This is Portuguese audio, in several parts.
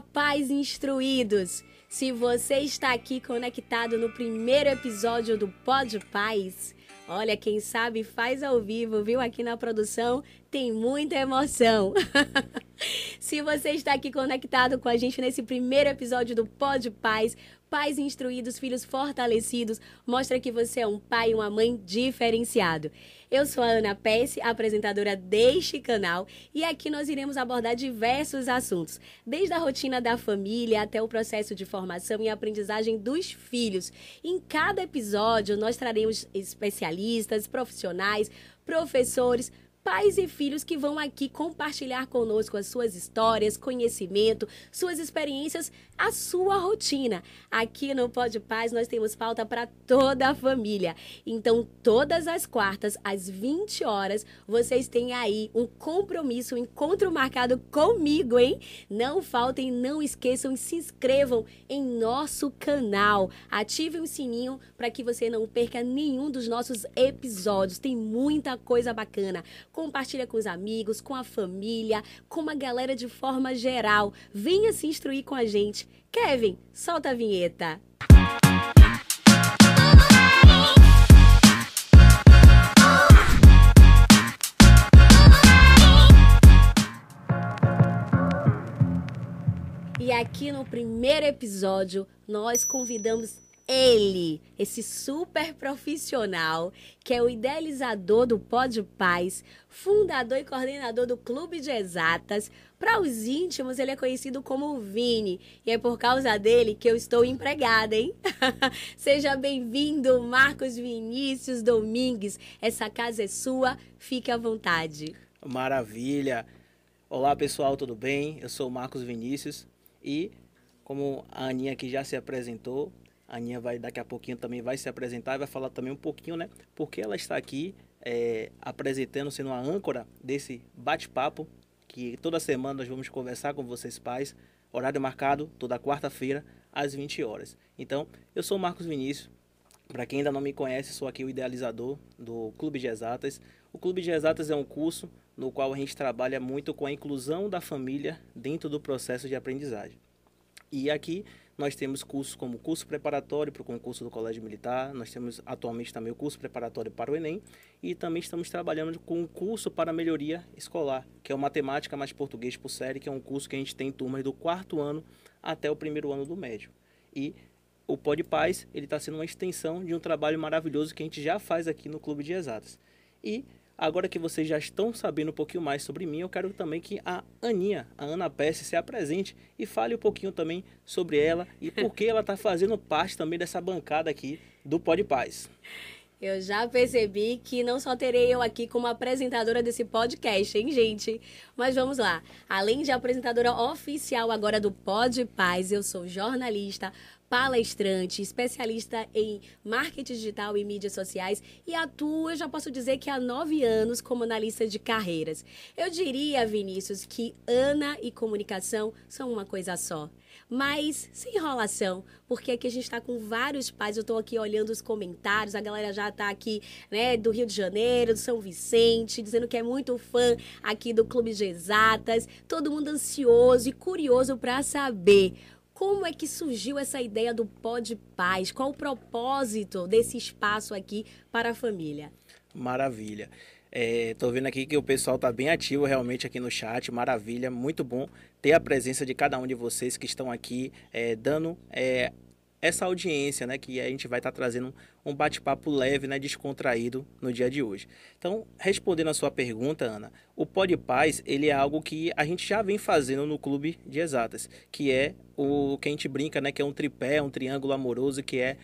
Pais instruídos! Se você está aqui conectado no primeiro episódio do Pod Paz, olha, quem sabe faz ao vivo, viu? Aqui na produção tem muita emoção. Se você está aqui conectado com a gente nesse primeiro episódio do Pod Paz, pais instruídos, filhos fortalecidos, mostra que você é um pai e uma mãe diferenciado. Eu sou a Ana Pesce, apresentadora deste canal, e aqui nós iremos abordar diversos assuntos, desde a rotina da família até o processo de formação e aprendizagem dos filhos. Em cada episódio, nós traremos especialistas, profissionais, professores, pais e filhos que vão aqui compartilhar conosco as suas histórias, conhecimento, suas experiências, a sua rotina. Aqui no Pode Paz nós temos pauta para toda a família. Então, todas as quartas, às 20 horas, vocês têm aí um compromisso, um encontro marcado comigo, hein? Não faltem, não esqueçam e se inscrevam em nosso canal. Ativem o sininho para que você não perca nenhum dos nossos episódios. Tem muita coisa bacana compartilha com os amigos, com a família, com uma galera de forma geral. Venha se instruir com a gente. Kevin, solta a vinheta. E aqui no primeiro episódio, nós convidamos ele, esse super profissional, que é o idealizador do Pódio Paz, fundador e coordenador do Clube de Exatas. Para os íntimos, ele é conhecido como Vini, e é por causa dele que eu estou empregada, hein? Seja bem-vindo, Marcos Vinícius Domingues. Essa casa é sua, fique à vontade. Maravilha. Olá, pessoal, tudo bem? Eu sou o Marcos Vinícius e como a Aninha aqui já se apresentou, a Aninha vai daqui a pouquinho também vai se apresentar e vai falar também um pouquinho, né? Porque ela está aqui é, apresentando, sendo a âncora desse bate-papo que toda semana nós vamos conversar com vocês pais. Horário marcado toda quarta-feira às 20 horas. Então, eu sou Marcos Vinícius. Para quem ainda não me conhece, sou aqui o idealizador do Clube de Exatas. O Clube de Exatas é um curso no qual a gente trabalha muito com a inclusão da família dentro do processo de aprendizagem. E aqui nós temos cursos como curso preparatório para o concurso do Colégio Militar, nós temos atualmente também o curso preparatório para o Enem e também estamos trabalhando com um curso para melhoria escolar, que é o Matemática mais Português por Série, que é um curso que a gente tem em turmas do quarto ano até o primeiro ano do médio. E o Pod Paz, ele está sendo uma extensão de um trabalho maravilhoso que a gente já faz aqui no Clube de Exatas. E Agora que vocês já estão sabendo um pouquinho mais sobre mim, eu quero também que a Aninha, a Ana Pesce, se apresente e fale um pouquinho também sobre ela e por que ela está fazendo parte também dessa bancada aqui do Pod Paz. Eu já percebi que não só terei eu aqui como apresentadora desse podcast, hein, gente? Mas vamos lá. Além de apresentadora oficial agora do Pod Paz, eu sou jornalista, palestrante, especialista em marketing digital e mídias sociais e atuo, eu já posso dizer que há nove anos como analista de carreiras. Eu diria, Vinícius, que Ana e comunicação são uma coisa só. Mas sem enrolação, porque aqui a gente está com vários pais. Eu estou aqui olhando os comentários, a galera já está aqui, né, do Rio de Janeiro, do São Vicente, dizendo que é muito fã aqui do Clube de Exatas. Todo mundo ansioso e curioso para saber como é que surgiu essa ideia do Pod Paz? Qual o propósito desse espaço aqui para a família? Maravilha. Estou é, vendo aqui que o pessoal está bem ativo realmente aqui no chat, maravilha, muito bom ter a presença de cada um de vocês que estão aqui é, dando é, essa audiência, né, que a gente vai estar tá trazendo um bate-papo leve, né, descontraído no dia de hoje. Então, respondendo a sua pergunta, Ana, o Pod Paz, ele é algo que a gente já vem fazendo no Clube de Exatas, que é o que a gente brinca, né, que é um tripé, um triângulo amoroso, que é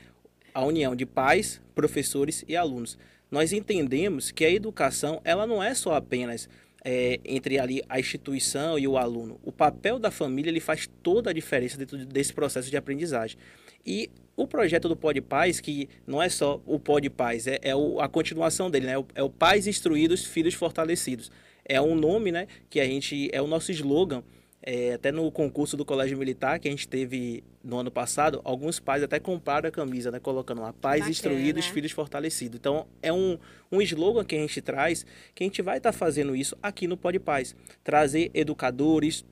a união de pais, professores e alunos. Nós entendemos que a educação, ela não é só apenas é, entre ali a instituição e o aluno. O papel da família ele faz toda a diferença dentro desse processo de aprendizagem. E o projeto do Pod Paz, que não é só o Pod Paz, é, é o, a continuação dele, né? É o Pais Instruídos, Filhos Fortalecidos. É um nome, né? Que a gente. É o nosso slogan. É, até no concurso do Colégio Militar que a gente teve no ano passado, alguns pais até compraram a camisa, né? Colocando lá, pais Bacana. instruídos, filhos fortalecidos. Então, é um, um slogan que a gente traz, que a gente vai estar tá fazendo isso aqui no Pod Paz. Trazer educadores,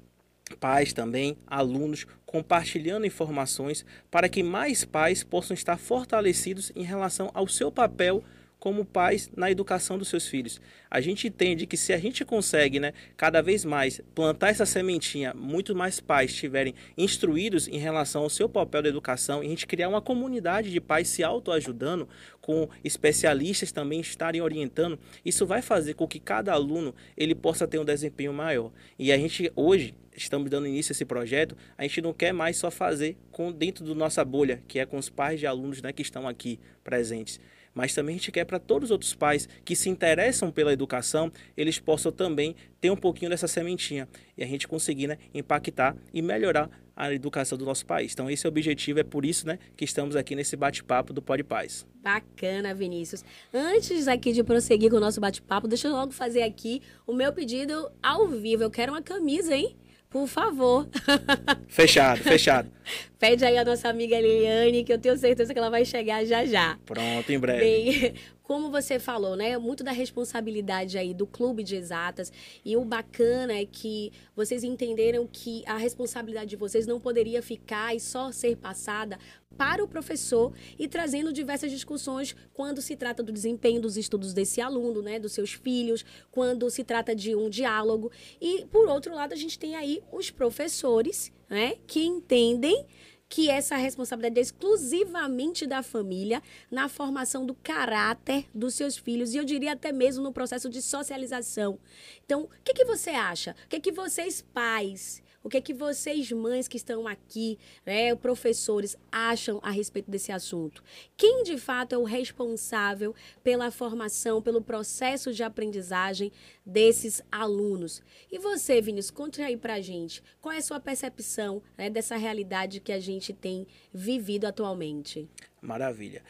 pais também, alunos, compartilhando informações para que mais pais possam estar fortalecidos em relação ao seu papel como pais na educação dos seus filhos. A gente entende que se a gente consegue, né, cada vez mais plantar essa sementinha, muito mais pais estiverem instruídos em relação ao seu papel da educação e a gente criar uma comunidade de pais se autoajudando, com especialistas também estarem orientando, isso vai fazer com que cada aluno ele possa ter um desempenho maior. E a gente hoje estamos dando início a esse projeto, a gente não quer mais só fazer com dentro da nossa bolha, que é com os pais de alunos né, que estão aqui presentes mas também a gente quer para todos os outros pais que se interessam pela educação, eles possam também ter um pouquinho dessa sementinha e a gente conseguir né, impactar e melhorar a educação do nosso país. Então esse é o objetivo, é por isso né, que estamos aqui nesse bate-papo do Pode Paz. Bacana, Vinícius. Antes aqui de prosseguir com o nosso bate-papo, deixa eu logo fazer aqui o meu pedido ao vivo. Eu quero uma camisa, hein? Por favor. Fechado, fechado. Pede aí a nossa amiga Liliane, que eu tenho certeza que ela vai chegar já já. Pronto, em breve. Bem, como você falou, né? Muito da responsabilidade aí do clube de exatas. E o bacana é que vocês entenderam que a responsabilidade de vocês não poderia ficar e só ser passada para o professor e trazendo diversas discussões quando se trata do desempenho dos estudos desse aluno, né, dos seus filhos, quando se trata de um diálogo. E por outro lado, a gente tem aí os professores, né, que entendem que essa responsabilidade é exclusivamente da família na formação do caráter dos seus filhos e eu diria até mesmo no processo de socialização. Então, o que, que você acha? O que, que vocês pais o que é que vocês, mães que estão aqui, né, professores, acham a respeito desse assunto? Quem de fato é o responsável pela formação, pelo processo de aprendizagem desses alunos? E você, Vinícius, conte aí pra gente. Qual é a sua percepção né, dessa realidade que a gente tem vivido atualmente? Maravilha.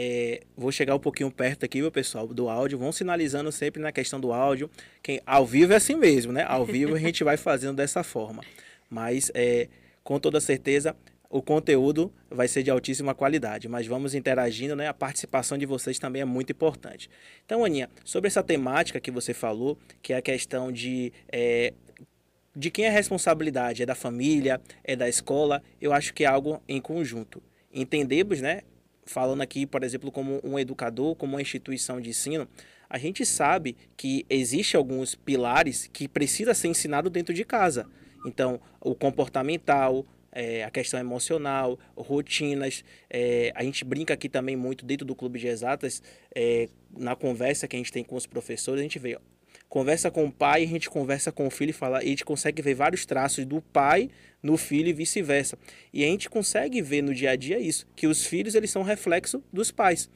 É, vou chegar um pouquinho perto aqui, meu pessoal, do áudio. Vão sinalizando sempre na questão do áudio. Quem, ao vivo é assim mesmo, né? Ao vivo a gente vai fazendo dessa forma. Mas, é, com toda certeza, o conteúdo vai ser de altíssima qualidade, mas vamos interagindo, né? A participação de vocês também é muito importante. Então, Aninha, sobre essa temática que você falou, que é a questão de é, de quem é a responsabilidade? É da família? É da escola? Eu acho que é algo em conjunto. Entendemos, né? Falando aqui, por exemplo, como um educador, como uma instituição de ensino, a gente sabe que existe alguns pilares que precisa ser ensinado dentro de casa. Então, o comportamental, é, a questão emocional, rotinas. É, a gente brinca aqui também muito dentro do clube de exatas, é, na conversa que a gente tem com os professores, a gente vê conversa com o pai, a gente conversa com o filho e fala, e a gente consegue ver vários traços do pai no filho e vice-versa. E a gente consegue ver no dia a dia isso, que os filhos eles são reflexo dos pais.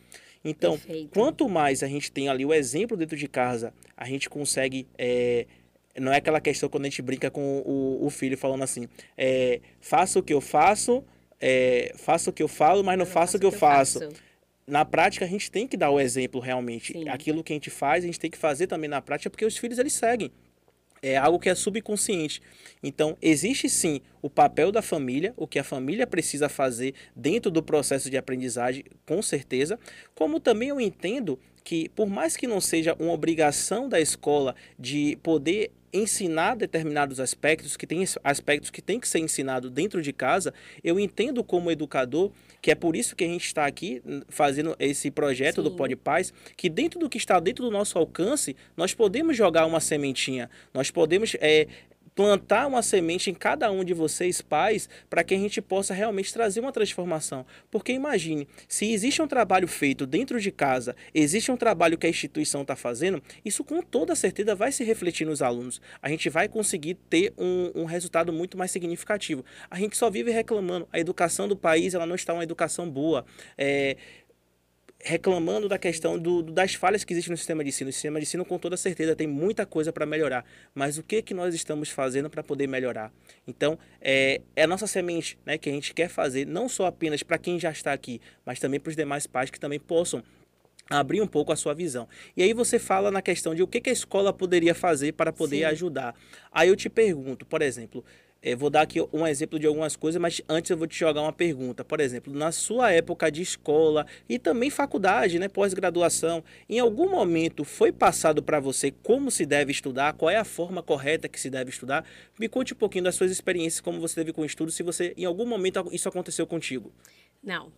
Então, Perfeito. quanto mais a gente tem ali o exemplo dentro de casa, a gente consegue é, não é aquela questão quando a gente brinca com o, o filho falando assim, é, faça o que eu faço, é, faça o que eu falo, mas não, não faça o que eu, faço. faço na prática a gente tem que dar o exemplo realmente. Sim. Aquilo que a gente faz, a gente tem que fazer também na prática, porque os filhos eles seguem. É algo que é subconsciente. Então, existe sim o papel da família, o que a família precisa fazer dentro do processo de aprendizagem, com certeza. Como também eu entendo que, por mais que não seja uma obrigação da escola de poder ensinar determinados aspectos, que tem aspectos que tem que ser ensinado dentro de casa, eu entendo como educador que é por isso que a gente está aqui hum, fazendo esse projeto Sim. do Pode Paz, que dentro do que está dentro do nosso alcance, nós podemos jogar uma sementinha, nós podemos é, plantar uma semente em cada um de vocês, pais, para que a gente possa realmente trazer uma transformação. Porque imagine, se existe um trabalho feito dentro de casa, existe um trabalho que a instituição está fazendo, isso com toda certeza vai se refletir nos alunos. A gente vai conseguir ter um, um resultado muito mais significativo. A gente só vive reclamando, a educação do país ela não está uma educação boa. É, reclamando da questão do, das falhas que existem no sistema de ensino. O sistema de ensino, com toda certeza, tem muita coisa para melhorar. Mas o que, que nós estamos fazendo para poder melhorar? Então, é, é a nossa semente né, que a gente quer fazer, não só apenas para quem já está aqui, mas também para os demais pais que também possam abrir um pouco a sua visão. E aí você fala na questão de o que, que a escola poderia fazer para poder Sim. ajudar. Aí eu te pergunto, por exemplo, é, vou dar aqui um exemplo de algumas coisas, mas antes eu vou te jogar uma pergunta. Por exemplo, na sua época de escola e também faculdade, né, pós-graduação, em algum momento foi passado para você como se deve estudar, qual é a forma correta que se deve estudar? Me conte um pouquinho das suas experiências, como você teve com o estudo, se você em algum momento isso aconteceu contigo. Não.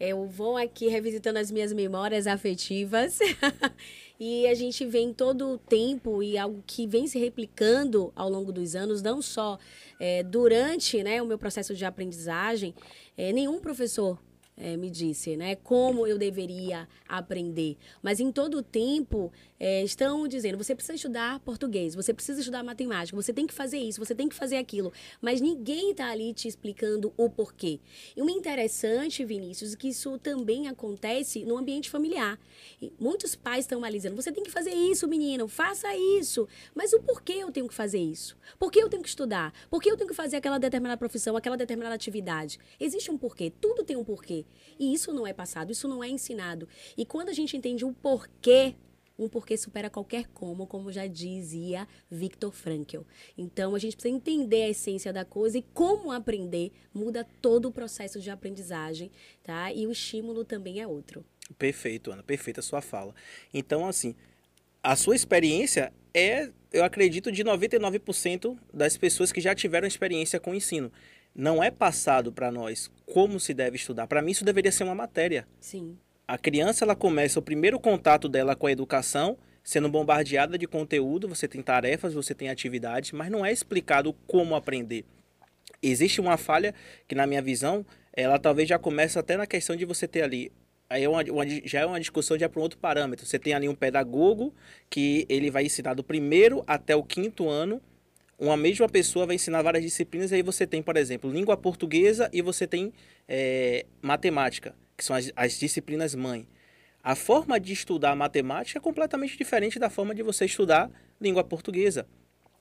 Eu vou aqui revisitando as minhas memórias afetivas. e a gente vê em todo o tempo e algo que vem se replicando ao longo dos anos, não só é, durante né, o meu processo de aprendizagem, é, nenhum professor é, me disse, né? Como eu deveria aprender. Mas em todo o tempo é, estão dizendo: você precisa estudar português, você precisa estudar matemática, você tem que fazer isso, você tem que fazer aquilo. Mas ninguém está ali te explicando o porquê. E o interessante, Vinícius, é que isso também acontece no ambiente familiar. E muitos pais estão ali dizendo: você tem que fazer isso, menino, faça isso. Mas o porquê eu tenho que fazer isso? Por que eu tenho que estudar? Por que eu tenho que fazer aquela determinada profissão, aquela determinada atividade? Existe um porquê, tudo tem um porquê. E isso não é passado, isso não é ensinado. E quando a gente entende o porquê um porquê supera qualquer como, como já dizia Viktor Frankl. Então, a gente precisa entender a essência da coisa e como aprender muda todo o processo de aprendizagem, tá? E o estímulo também é outro. Perfeito, Ana, perfeita a sua fala. Então, assim, a sua experiência é, eu acredito, de 99% das pessoas que já tiveram experiência com o ensino não é passado para nós como se deve estudar. Para mim, isso deveria ser uma matéria. Sim. A criança ela começa o primeiro contato dela com a educação sendo bombardeada de conteúdo, você tem tarefas, você tem atividades, mas não é explicado como aprender. Existe uma falha que, na minha visão, ela talvez já começa até na questão de você ter ali aí é uma, uma, já é uma discussão já para um outro parâmetro. Você tem ali um pedagogo que ele vai ensinar do primeiro até o quinto ano uma mesma pessoa vai ensinar várias disciplinas, e aí você tem, por exemplo, língua portuguesa e você tem é, matemática, que são as, as disciplinas mãe. A forma de estudar matemática é completamente diferente da forma de você estudar língua portuguesa.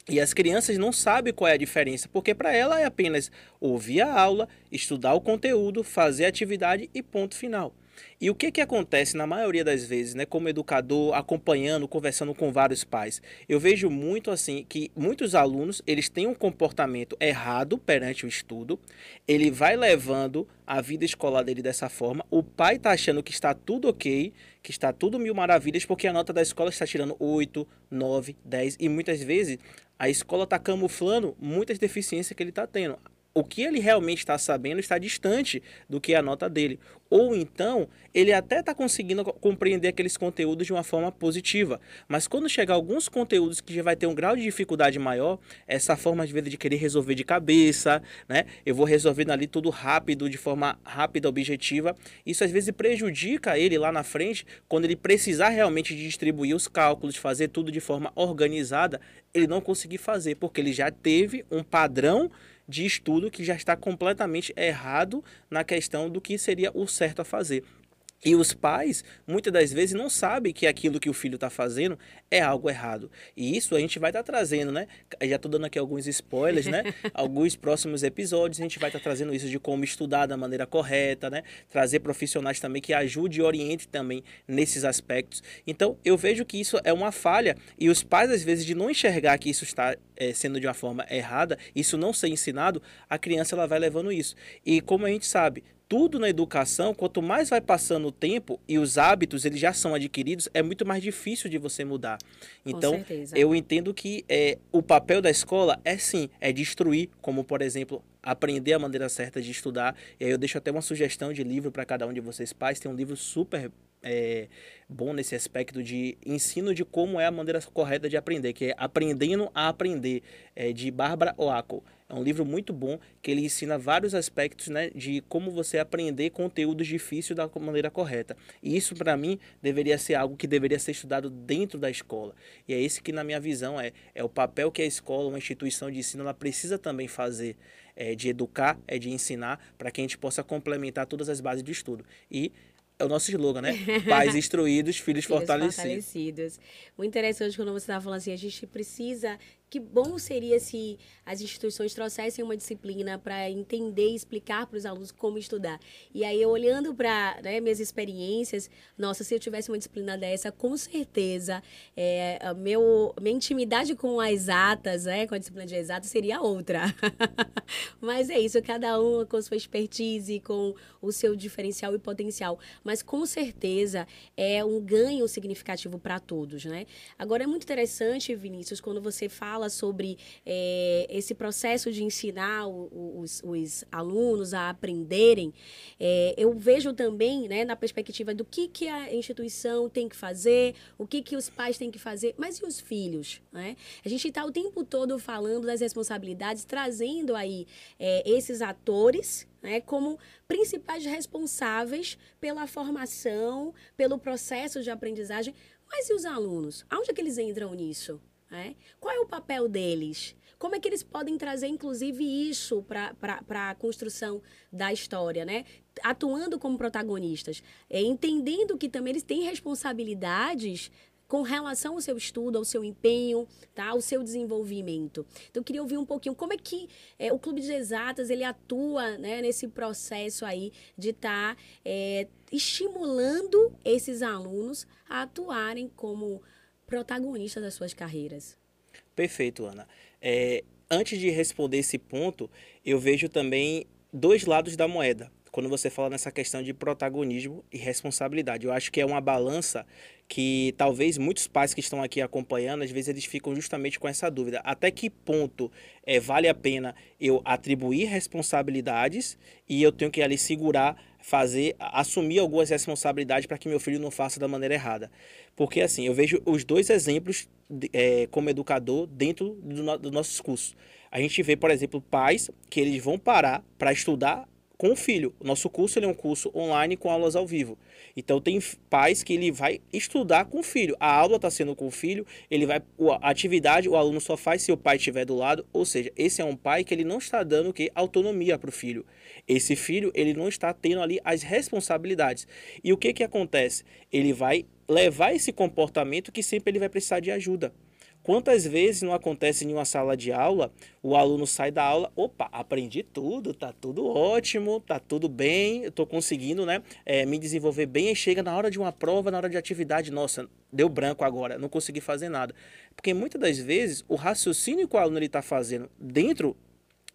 E as crianças não sabem qual é a diferença, porque para ela é apenas ouvir a aula, estudar o conteúdo, fazer a atividade e ponto final. E o que, que acontece na maioria das vezes, né, como educador, acompanhando, conversando com vários pais? Eu vejo muito assim que muitos alunos, eles têm um comportamento errado perante o estudo, ele vai levando a vida escolar dele dessa forma, o pai está achando que está tudo ok, que está tudo mil maravilhas, porque a nota da escola está tirando 8, 9, 10, e muitas vezes a escola está camuflando muitas deficiências que ele está tendo o que ele realmente está sabendo está distante do que é a nota dele. Ou então, ele até está conseguindo compreender aqueles conteúdos de uma forma positiva. Mas quando chegar alguns conteúdos que já vai ter um grau de dificuldade maior, essa forma de vida de querer resolver de cabeça, né? Eu vou resolvendo ali tudo rápido, de forma rápida, objetiva. Isso às vezes prejudica ele lá na frente, quando ele precisar realmente de distribuir os cálculos, fazer tudo de forma organizada, ele não conseguir fazer, porque ele já teve um padrão de estudo que já está completamente errado na questão do que seria o certo a fazer. E os pais, muitas das vezes, não sabem que aquilo que o filho está fazendo é algo errado. E isso a gente vai estar tá trazendo, né? Já estou dando aqui alguns spoilers, né? Alguns próximos episódios a gente vai estar tá trazendo isso de como estudar da maneira correta, né? Trazer profissionais também que ajude e oriente também nesses aspectos. Então, eu vejo que isso é uma falha e os pais, às vezes, de não enxergar que isso está é, sendo de uma forma errada, isso não ser ensinado, a criança ela vai levando isso. E como a gente sabe, tudo na educação, quanto mais vai passando o tempo e os hábitos eles já são adquiridos, é muito mais difícil de você mudar. Então, eu entendo que é, o papel da escola é sim, é destruir, como por exemplo, aprender a maneira certa de estudar. E aí eu deixo até uma sugestão de livro para cada um de vocês pais. Tem um livro super é, bom nesse aspecto de ensino de como é a maneira correta de aprender, que é Aprendendo a Aprender, é, de Bárbara Oaco. É um livro muito bom que ele ensina vários aspectos né, de como você aprender conteúdos difíceis da maneira correta. E isso, para mim, deveria ser algo que deveria ser estudado dentro da escola. E é esse que, na minha visão, é, é o papel que a escola, uma instituição de ensino, ela precisa também fazer. É, de educar, é de ensinar, para que a gente possa complementar todas as bases do estudo. E é o nosso slogan, né? Pais instruídos, filhos, filhos fortalecidos. fortalecidos. Muito interessante quando você estava falando assim, a gente precisa que bom seria se as instituições trouxessem uma disciplina para entender e explicar para os alunos como estudar. E aí, eu olhando para né, minhas experiências, nossa, se eu tivesse uma disciplina dessa, com certeza, é, meu, minha intimidade com as atas, né, com a disciplina de exatas, seria outra. Mas é isso, cada um com sua expertise, com o seu diferencial e potencial. Mas com certeza é um ganho significativo para todos, né? Agora, é muito interessante, Vinícius, quando você fala fala sobre é, esse processo de ensinar os, os alunos a aprenderem, é, eu vejo também, né, na perspectiva do que, que a instituição tem que fazer, o que, que os pais têm que fazer, mas e os filhos? Né? A gente está o tempo todo falando das responsabilidades, trazendo aí é, esses atores né, como principais responsáveis pela formação, pelo processo de aprendizagem. Mas e os alunos? Aonde é que eles entram nisso? Né? Qual é o papel deles? Como é que eles podem trazer, inclusive, isso para a construção da história, né? Atuando como protagonistas, é, entendendo que também eles têm responsabilidades com relação ao seu estudo, ao seu empenho, tá? ao seu desenvolvimento. Então, eu queria ouvir um pouquinho como é que é, o Clube de Exatas ele atua né, nesse processo aí de estar tá, é, estimulando esses alunos a atuarem como protagonista das suas carreiras. Perfeito, Ana. É, antes de responder esse ponto, eu vejo também dois lados da moeda. Quando você fala nessa questão de protagonismo e responsabilidade, eu acho que é uma balança que talvez muitos pais que estão aqui acompanhando, às vezes eles ficam justamente com essa dúvida. Até que ponto é, vale a pena eu atribuir responsabilidades e eu tenho que ali segurar, fazer, assumir algumas responsabilidades para que meu filho não faça da maneira errada. Porque assim, eu vejo os dois exemplos é, como educador dentro do no, dos nossos cursos. A gente vê, por exemplo, pais que eles vão parar para estudar com o filho. O nosso curso é um curso online com aulas ao vivo. Então tem pais que ele vai estudar com o filho. A aula está sendo com o filho, ele vai a atividade o aluno só faz se o pai estiver do lado. Ou seja, esse é um pai que ele não está dando que autonomia para o filho. Esse filho ele não está tendo ali as responsabilidades. E o que que acontece? Ele vai levar esse comportamento que sempre ele vai precisar de ajuda. Quantas vezes não acontece em uma sala de aula, o aluno sai da aula, opa, aprendi tudo, tá tudo ótimo, tá tudo bem, eu tô conseguindo, né, é, me desenvolver bem, e chega na hora de uma prova, na hora de atividade, nossa, deu branco agora, não consegui fazer nada. Porque muitas das vezes o raciocínio que o aluno está fazendo dentro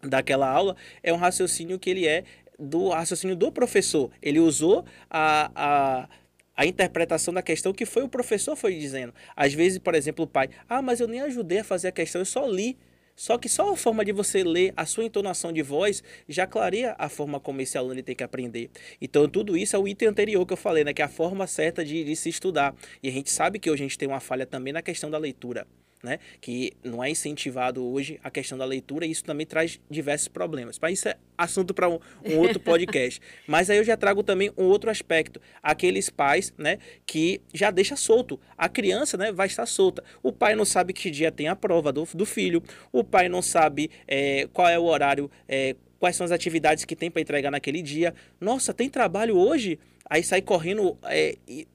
daquela aula é um raciocínio que ele é do raciocínio do professor. Ele usou a, a a interpretação da questão que foi o professor foi dizendo. Às vezes, por exemplo, o pai, ah, mas eu nem ajudei a fazer a questão, eu só li. Só que só a forma de você ler, a sua entonação de voz, já clareia a forma como esse aluno ele tem que aprender. Então, tudo isso é o item anterior que eu falei, né? Que é a forma certa de, de se estudar. E a gente sabe que hoje a gente tem uma falha também na questão da leitura né? Que não é incentivado hoje a questão da leitura e isso também traz diversos problemas. Mas isso é assunto para um, um, outro podcast. Mas aí eu já trago também um outro aspecto, aqueles pais, né, que já deixa solto. A criança, né, vai estar solta. O pai não sabe que dia tem a prova do, do filho. O pai não sabe é, qual é o horário. É, quais são as atividades que tem para entregar naquele dia. Nossa, tem trabalho hoje? Aí sai correndo, é, é,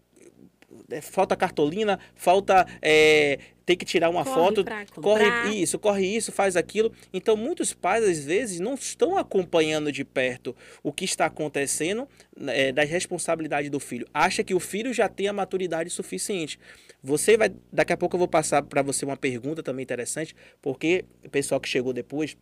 falta cartolina, falta é, ter que tirar uma corre foto, corre isso, corre isso, faz aquilo. Então muitos pais às vezes não estão acompanhando de perto o que está acontecendo é, da responsabilidade do filho. Acha que o filho já tem a maturidade suficiente. Você vai, daqui a pouco eu vou passar para você uma pergunta também interessante, porque o pessoal que chegou depois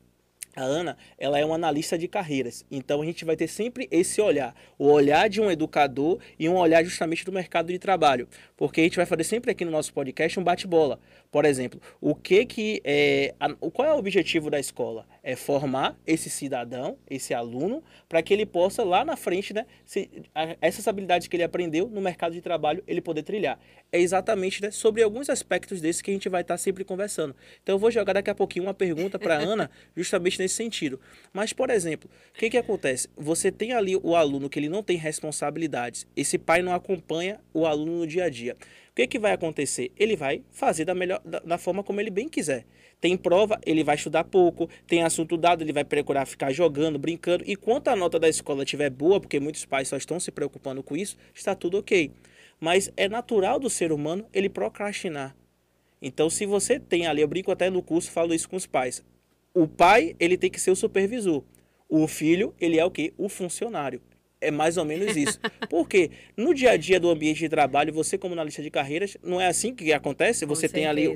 a Ana, ela é uma analista de carreiras. Então a gente vai ter sempre esse olhar, o olhar de um educador e um olhar justamente do mercado de trabalho, porque a gente vai fazer sempre aqui no nosso podcast um bate-bola. Por exemplo, o que que é, a, qual é o objetivo da escola? É formar esse cidadão, esse aluno, para que ele possa lá na frente, né, se, a, essas habilidades que ele aprendeu no mercado de trabalho, ele poder trilhar. É exatamente né, sobre alguns aspectos desses que a gente vai estar sempre conversando. Então eu vou jogar daqui a pouquinho uma pergunta para Ana, justamente nesse sentido. Mas, por exemplo, o que, que acontece? Você tem ali o aluno que ele não tem responsabilidades, esse pai não acompanha o aluno no dia a dia que, que vai acontecer? Ele vai fazer da, melhor, da, da, forma como ele bem quiser. Tem prova, ele vai estudar pouco. Tem assunto dado, ele vai procurar ficar jogando, brincando. E quanto a nota da escola estiver boa, porque muitos pais só estão se preocupando com isso, está tudo ok. Mas é natural do ser humano ele procrastinar. Então, se você tem ali, eu brinco até no curso, falo isso com os pais. O pai, ele tem que ser o supervisor. O filho, ele é o quê? O funcionário. É mais ou menos isso. Porque no dia a dia do ambiente de trabalho, você como analista de carreiras, não é assim que acontece? Você tem ali,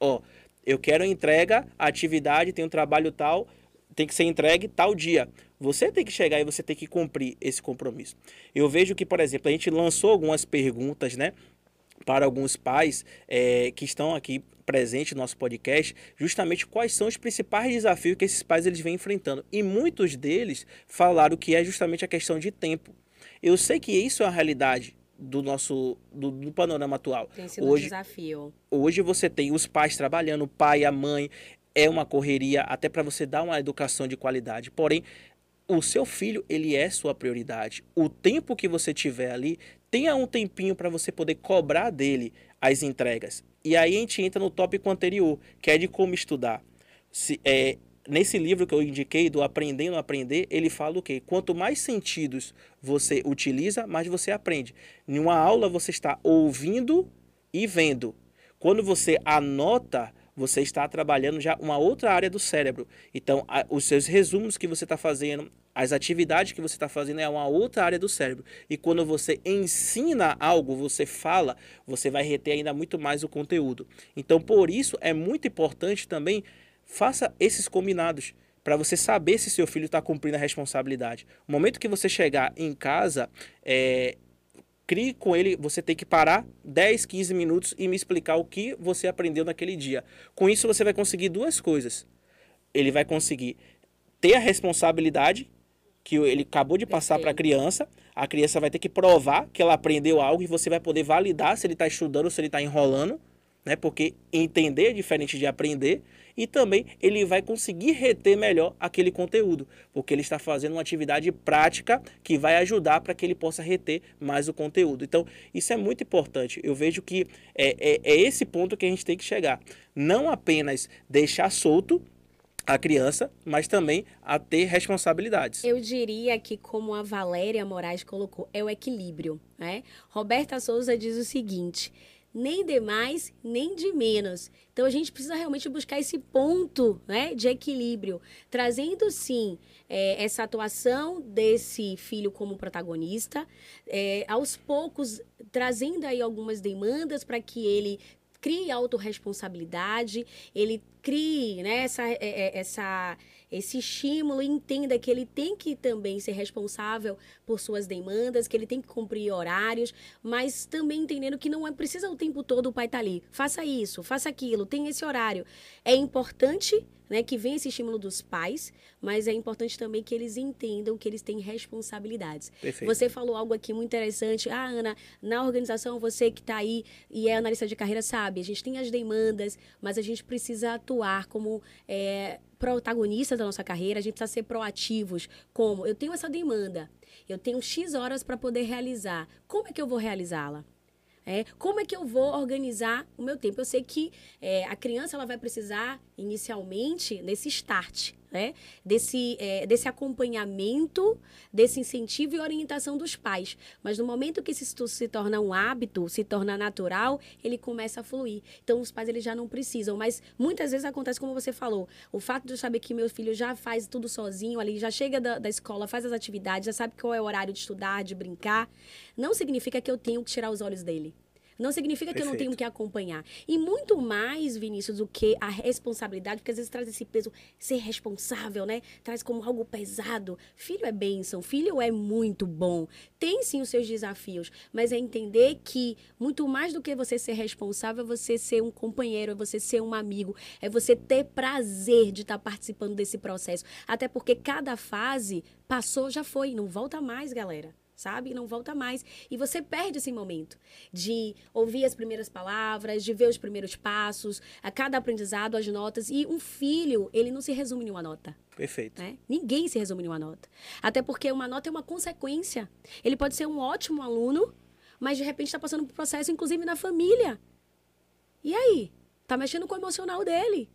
ó, eu quero entrega, atividade, tem um trabalho tal, tem que ser entregue tal dia. Você tem que chegar e você tem que cumprir esse compromisso. Eu vejo que, por exemplo, a gente lançou algumas perguntas, né? Para alguns pais é, que estão aqui presentes no nosso podcast, justamente quais são os principais desafios que esses pais eles vêm enfrentando. E muitos deles falaram que é justamente a questão de tempo. Eu sei que isso é uma realidade do nosso do, do, panorama atual. Tem sido hoje, um desafio. Hoje você tem os pais trabalhando, o pai, a mãe, é uma correria até para você dar uma educação de qualidade. Porém, o seu filho, ele é sua prioridade. O tempo que você tiver ali, tenha um tempinho para você poder cobrar dele as entregas. E aí a gente entra no tópico anterior, que é de como estudar. Se, é, nesse livro que eu indiquei, do Aprendendo a Aprender, ele fala o quê? Quanto mais sentidos você utiliza, mais você aprende. Em uma aula você está ouvindo e vendo. Quando você anota, você está trabalhando já uma outra área do cérebro. Então, a, os seus resumos que você está fazendo, as atividades que você está fazendo é uma outra área do cérebro. E quando você ensina algo, você fala, você vai reter ainda muito mais o conteúdo. Então, por isso, é muito importante também, faça esses combinados para você saber se seu filho está cumprindo a responsabilidade. O momento que você chegar em casa, é, crie com ele, você tem que parar 10, 15 minutos e me explicar o que você aprendeu naquele dia. Com isso você vai conseguir duas coisas. Ele vai conseguir ter a responsabilidade que ele acabou de passar para a criança. A criança vai ter que provar que ela aprendeu algo e você vai poder validar se ele está estudando ou se ele está enrolando, né? Porque entender é diferente de aprender e também ele vai conseguir reter melhor aquele conteúdo, porque ele está fazendo uma atividade prática que vai ajudar para que ele possa reter mais o conteúdo. Então, isso é muito importante. Eu vejo que é, é, é esse ponto que a gente tem que chegar. Não apenas deixar solto, a criança, mas também a ter responsabilidades. Eu diria que, como a Valéria Moraes colocou, é o equilíbrio. Né? Roberta Souza diz o seguinte: nem de mais, nem de menos. Então a gente precisa realmente buscar esse ponto né, de equilíbrio, trazendo sim é, essa atuação desse filho como protagonista, é, aos poucos trazendo aí algumas demandas para que ele crie autorresponsabilidade, ele crie né, essa, é, é, essa esse estímulo e entenda que ele tem que também ser responsável por suas demandas, que ele tem que cumprir horários, mas também entendendo que não é precisa o tempo todo o pai estar tá ali. Faça isso, faça aquilo, tem esse horário. É importante né, que venha esse estímulo dos pais, mas é importante também que eles entendam que eles têm responsabilidades. Perfeito. Você falou algo aqui muito interessante. Ah, Ana, na organização, você que está aí e é analista de carreira sabe, a gente tem as demandas, mas a gente precisa atuar como é, protagonistas da nossa carreira, a gente precisa ser proativos. Como? Eu tenho essa demanda, eu tenho X horas para poder realizar. Como é que eu vou realizá-la? É, como é que eu vou organizar o meu tempo? Eu sei que é, a criança ela vai precisar, inicialmente, nesse start, né? Desse, é, desse acompanhamento, desse incentivo e orientação dos pais. Mas no momento que isso se torna um hábito, se torna natural, ele começa a fluir. Então, os pais eles já não precisam. Mas muitas vezes acontece como você falou. O fato de eu saber que meu filho já faz tudo sozinho ali, já chega da, da escola, faz as atividades, já sabe qual é o horário de estudar, de brincar, não significa que eu tenho que tirar os olhos dele. Não significa Perfeito. que eu não tenho que acompanhar. E muito mais, Vinícius, do que a responsabilidade, porque às vezes traz esse peso, ser responsável, né? Traz como algo pesado. Filho é bênção, filho é muito bom. Tem sim os seus desafios, mas é entender que muito mais do que você ser responsável é você ser um companheiro, é você ser um amigo, é você ter prazer de estar participando desse processo. Até porque cada fase passou, já foi, não volta mais, galera sabe? E não volta mais. E você perde esse momento de ouvir as primeiras palavras, de ver os primeiros passos, a cada aprendizado, as notas. E um filho, ele não se resume em uma nota. Perfeito. Né? Ninguém se resume em uma nota. Até porque uma nota é uma consequência. Ele pode ser um ótimo aluno, mas de repente está passando por um processo, inclusive na família. E aí? Tá mexendo com o emocional dele.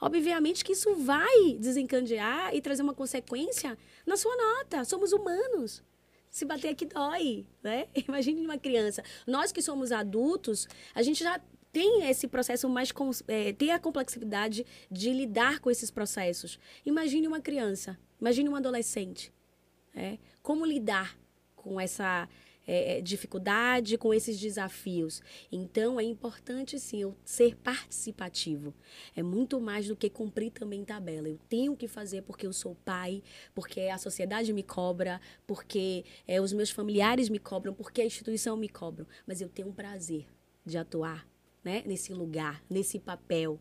Obviamente que isso vai desencadear e trazer uma consequência na sua nota. Somos humanos se bater aqui dói, né? Imagine uma criança. Nós que somos adultos, a gente já tem esse processo mais. É, tem a complexidade de lidar com esses processos. Imagine uma criança, imagine um adolescente. É, como lidar com essa é, é, dificuldade, com esses desafios. Então, é importante, sim, eu ser participativo. É muito mais do que cumprir também tabela. Eu tenho que fazer porque eu sou pai, porque a sociedade me cobra, porque é, os meus familiares me cobram, porque a instituição me cobra. Mas eu tenho um prazer de atuar né, nesse lugar, nesse papel.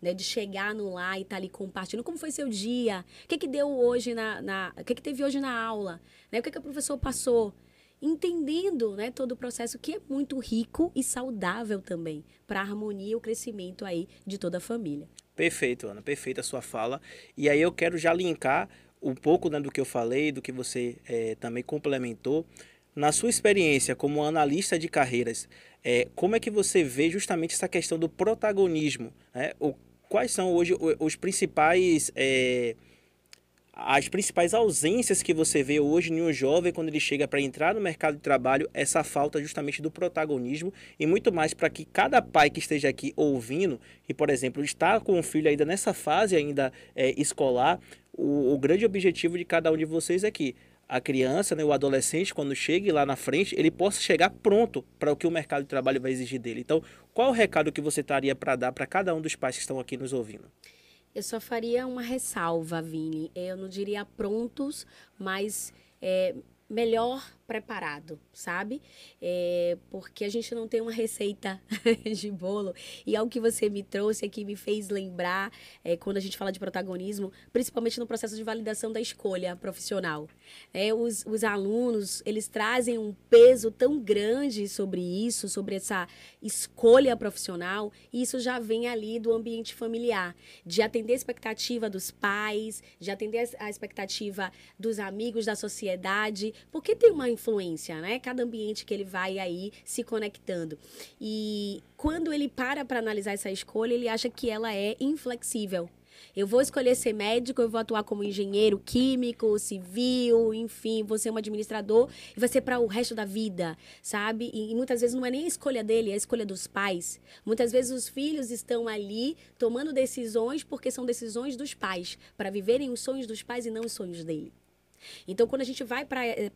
Né, de chegar no lá e estar tá ali compartilhando. Como foi seu dia? O que, que deu hoje na. na o que, que teve hoje na aula? Né, o que, que o professor passou? Entendendo né, todo o processo que é muito rico e saudável também para a harmonia e o crescimento aí de toda a família. Perfeito, Ana, perfeita a sua fala. E aí eu quero já linkar um pouco né, do que eu falei, do que você é, também complementou. Na sua experiência como analista de carreiras, é, como é que você vê justamente essa questão do protagonismo? Né? O, quais são hoje os principais é, as principais ausências que você vê hoje em um jovem quando ele chega para entrar no mercado de trabalho, essa falta justamente do protagonismo e muito mais para que cada pai que esteja aqui ouvindo e, por exemplo, está com o filho ainda nessa fase ainda é, escolar, o, o grande objetivo de cada um de vocês é que a criança, né, o adolescente, quando chegue lá na frente, ele possa chegar pronto para o que o mercado de trabalho vai exigir dele. Então, qual o recado que você estaria para dar para cada um dos pais que estão aqui nos ouvindo? Eu só faria uma ressalva, Vini. Eu não diria prontos, mas é, melhor preparado, sabe? É, porque a gente não tem uma receita de bolo. E algo que você me trouxe aqui me fez lembrar, é, quando a gente fala de protagonismo, principalmente no processo de validação da escolha profissional. É, os, os alunos, eles trazem um peso tão grande sobre isso, sobre essa escolha profissional, e isso já vem ali do ambiente familiar, de atender a expectativa dos pais, de atender a expectativa dos amigos da sociedade, porque tem uma influência, né? Cada ambiente que ele vai aí se conectando. E quando ele para para analisar essa escolha, ele acha que ela é inflexível. Eu vou escolher ser médico, eu vou atuar como engenheiro químico, civil, enfim, vou ser um administrador e vai ser para o resto da vida, sabe? E, e, muitas vezes não é nem a escolha dele, é a escolha dos pais. Muitas vezes os filhos estão ali tomando decisões porque são decisões dos pais, para viverem os sonhos dos pais e não os sonhos dele. Então, quando a gente vai para eh,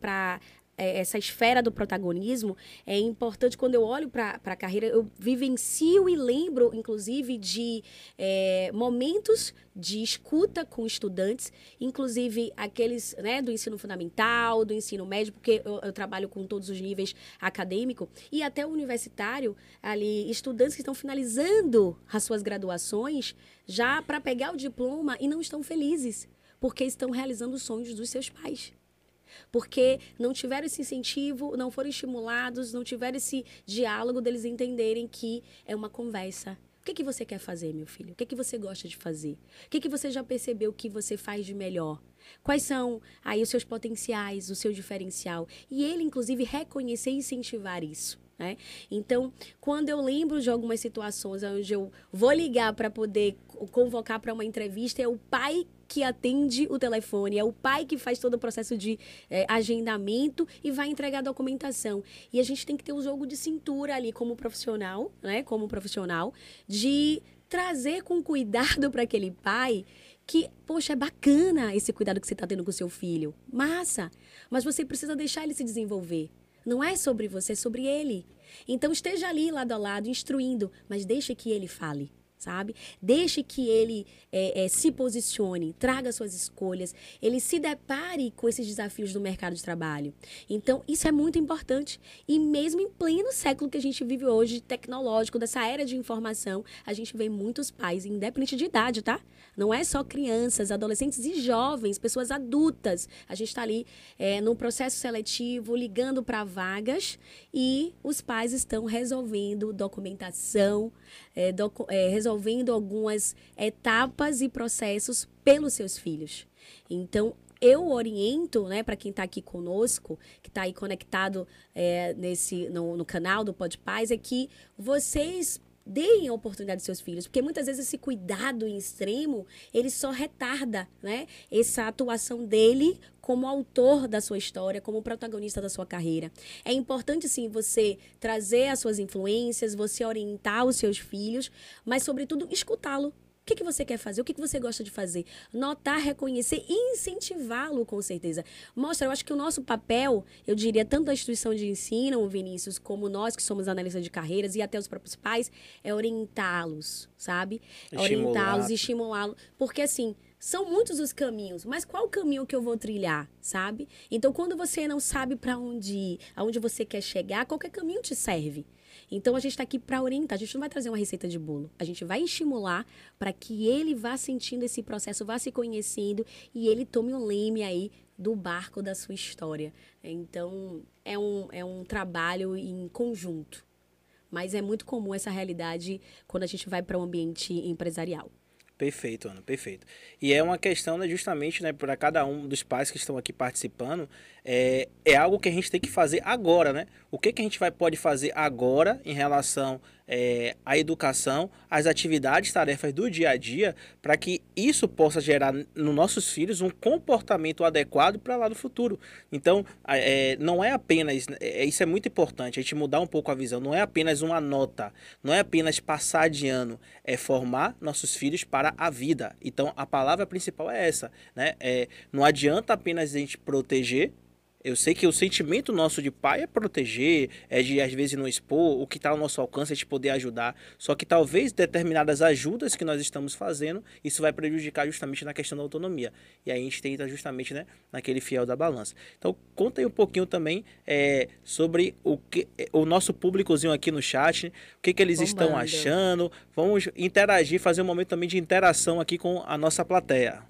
é, essa esfera do protagonismo, é importante quando eu olho para a carreira, eu vivencio e lembro, inclusive, de é, momentos de escuta com estudantes, inclusive aqueles né, do ensino fundamental, do ensino médio, porque eu, eu trabalho com todos os níveis acadêmico, e até universitário, ali, estudantes que estão finalizando as suas graduações já para pegar o diploma e não estão felizes, porque estão realizando os sonhos dos seus pais porque não tiveram esse incentivo, não foram estimulados, não tiveram esse diálogo deles entenderem que é uma conversa. O que, que você quer fazer, meu filho? O que, que você gosta de fazer? O que, que você já percebeu que você faz de melhor? Quais são aí os seus potenciais, o seu diferencial? E ele, inclusive, reconhecer e incentivar isso. Né? Então, quando eu lembro de algumas situações onde eu vou ligar para poder convocar para uma entrevista, é o pai que atende o telefone, é o pai que faz todo o processo de é, agendamento e vai entregar a documentação. E a gente tem que ter um jogo de cintura ali como profissional, né? Como profissional, de trazer com cuidado para aquele pai que, poxa, é bacana esse cuidado que você está tendo com seu filho. Massa! Mas você precisa deixar ele se desenvolver. Não é sobre você, é sobre ele. Então esteja ali lado a lado, instruindo, mas deixe que ele fale sabe? Deixe que ele é, é, se posicione, traga suas escolhas, ele se depare com esses desafios do mercado de trabalho. Então, isso é muito importante. E mesmo em pleno século que a gente vive hoje, tecnológico, dessa era de informação, a gente vê muitos pais, independente de idade, tá? Não é só crianças, adolescentes e jovens, pessoas adultas. A gente está ali é, no processo seletivo, ligando para vagas e os pais estão resolvendo documentação, é, docu é, resolvendo algumas etapas e processos pelos seus filhos. Então, eu oriento, né, para quem está aqui conosco, que está aí conectado é, nesse no, no, canal do Pode Paz, é que vocês deem a oportunidade aos seus filhos, porque muitas vezes esse cuidado em extremo, ele só retarda, né, essa atuação dele como autor da sua história, como protagonista da sua carreira. É importante sim você trazer as suas influências, você orientar os seus filhos, mas sobretudo escutá-lo, o que, que você quer fazer? O que, que você gosta de fazer? Notar, reconhecer e incentivá-lo, com certeza. Mostra, eu acho que o nosso papel, eu diria, tanto a instituição de ensino, Vinícius, como nós que somos analistas de carreiras e até os próprios pais, é orientá-los, sabe? Orientá-los e estimulá-los. Porque, assim, são muitos os caminhos, mas qual o caminho que eu vou trilhar, sabe? Então, quando você não sabe para onde ir, aonde você quer chegar, qualquer caminho te serve. Então a gente está aqui para orientar. A gente não vai trazer uma receita de bolo. A gente vai estimular para que ele vá sentindo esse processo, vá se conhecendo e ele tome o leme aí do barco da sua história. Então é um, é um trabalho em conjunto. Mas é muito comum essa realidade quando a gente vai para o um ambiente empresarial. Perfeito, Ana, perfeito. E é uma questão, né, justamente, né, para cada um dos pais que estão aqui participando, é, é algo que a gente tem que fazer agora, né? O que, que a gente vai, pode fazer agora em relação é, à educação, às atividades, tarefas do dia a dia, para que isso possa gerar nos nossos filhos um comportamento adequado para lá do futuro. Então, é, não é apenas, é, isso é muito importante, a gente mudar um pouco a visão, não é apenas uma nota, não é apenas passar de ano, é formar nossos filhos para a vida. Então, a palavra principal é essa, né? É, não adianta apenas a gente proteger eu sei que o sentimento nosso de pai é proteger, é de às vezes não expor, o que está ao nosso alcance é de poder ajudar. Só que talvez determinadas ajudas que nós estamos fazendo, isso vai prejudicar justamente na questão da autonomia. E aí a gente tenta justamente né, naquele fiel da balança. Então conta aí um pouquinho também é, sobre o, que, o nosso públicozinho aqui no chat, o que, que eles Bombando. estão achando. Vamos interagir, fazer um momento também de interação aqui com a nossa plateia.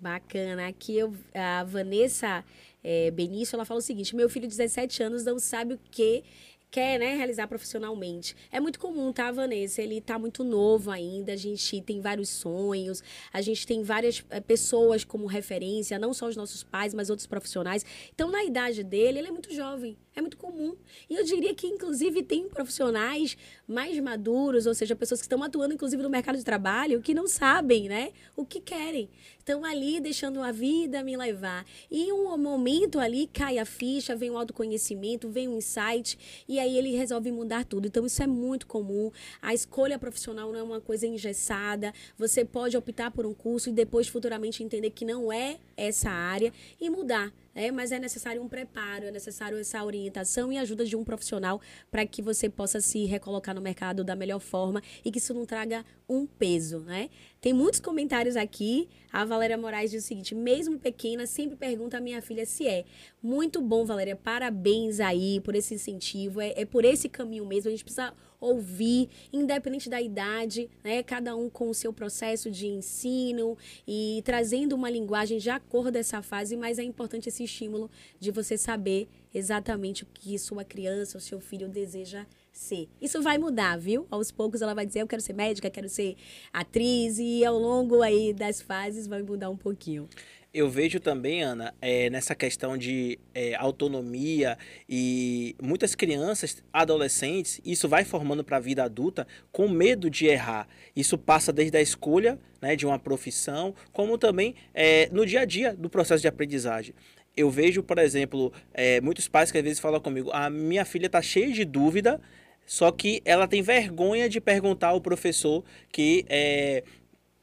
Bacana. Aqui eu, a Vanessa é, Benício, ela fala o seguinte: meu filho de 17 anos não sabe o que quer né, realizar profissionalmente. É muito comum, tá, Vanessa? Ele tá muito novo ainda, a gente tem vários sonhos, a gente tem várias é, pessoas como referência, não só os nossos pais, mas outros profissionais. Então, na idade dele, ele é muito jovem. É muito comum. E eu diria que, inclusive, tem profissionais mais maduros, ou seja, pessoas que estão atuando, inclusive, no mercado de trabalho, que não sabem, né, o que querem. Estão ali deixando a vida me levar. E em um momento ali cai a ficha, vem o autoconhecimento, vem o insight, e aí ele resolve mudar tudo. Então, isso é muito comum. A escolha profissional não é uma coisa engessada. Você pode optar por um curso e depois, futuramente, entender que não é essa área e mudar. É, mas é necessário um preparo, é necessário essa orientação e ajuda de um profissional para que você possa se recolocar no mercado da melhor forma e que isso não traga um peso, né? Tem muitos comentários aqui. A Valéria Moraes diz o seguinte: mesmo pequena, sempre pergunta a minha filha se é. Muito bom, Valéria. Parabéns aí por esse incentivo. É, é por esse caminho mesmo. A gente precisa ouvir, independente da idade, né? Cada um com o seu processo de ensino e trazendo uma linguagem de acordo dessa fase, mas é importante esse estímulo de você saber exatamente o que sua criança ou seu filho deseja ser. Isso vai mudar, viu? Aos poucos ela vai dizer, eu quero ser médica, quero ser atriz, e ao longo aí das fases vai mudar um pouquinho. Eu vejo também, Ana, é, nessa questão de é, autonomia e muitas crianças, adolescentes, isso vai formando para a vida adulta com medo de errar. Isso passa desde a escolha né, de uma profissão, como também é, no dia a dia do processo de aprendizagem. Eu vejo, por exemplo, é, muitos pais que às vezes falam comigo: a minha filha está cheia de dúvida, só que ela tem vergonha de perguntar ao professor que é,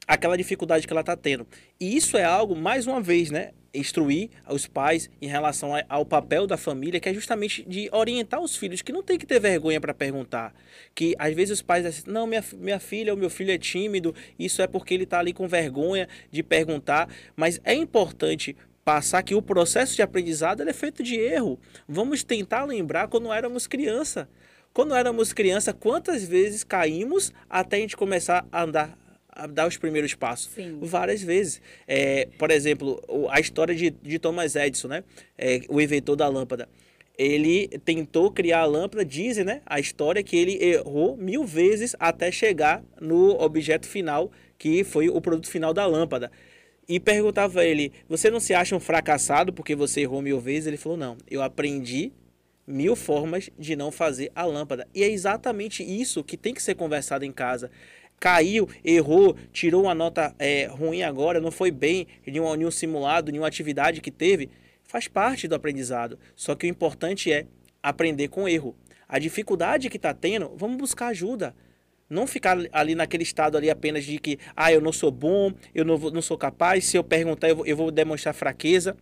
aquela dificuldade que ela está tendo. E isso é algo, mais uma vez, né? Instruir os pais em relação ao papel da família, que é justamente de orientar os filhos, que não tem que ter vergonha para perguntar. Que às vezes os pais dizem, não, minha, minha filha ou meu filho é tímido, isso é porque ele está ali com vergonha de perguntar. Mas é importante passar que o processo de aprendizado é feito de erro. Vamos tentar lembrar quando éramos criança. Quando éramos criança, quantas vezes caímos até a gente começar a andar a dar os primeiros passos. Sim. Várias vezes. É, por exemplo, a história de, de Thomas Edison, né? É, o inventor da lâmpada. Ele tentou criar a lâmpada, dizem, né? A história que ele errou mil vezes até chegar no objeto final, que foi o produto final da lâmpada. E perguntava a ele: Você não se acha um fracassado porque você errou mil vezes? Ele falou: Não, eu aprendi mil formas de não fazer a lâmpada. E é exatamente isso que tem que ser conversado em casa. Caiu, errou, tirou uma nota é, ruim agora, não foi bem em um, simulado, em uma atividade que teve, faz parte do aprendizado. Só que o importante é aprender com erro. A dificuldade que está tendo, vamos buscar ajuda. Não ficar ali naquele estado ali apenas de que, ah, eu não sou bom, eu não, não sou capaz, se eu perguntar eu vou, eu vou demonstrar fraqueza.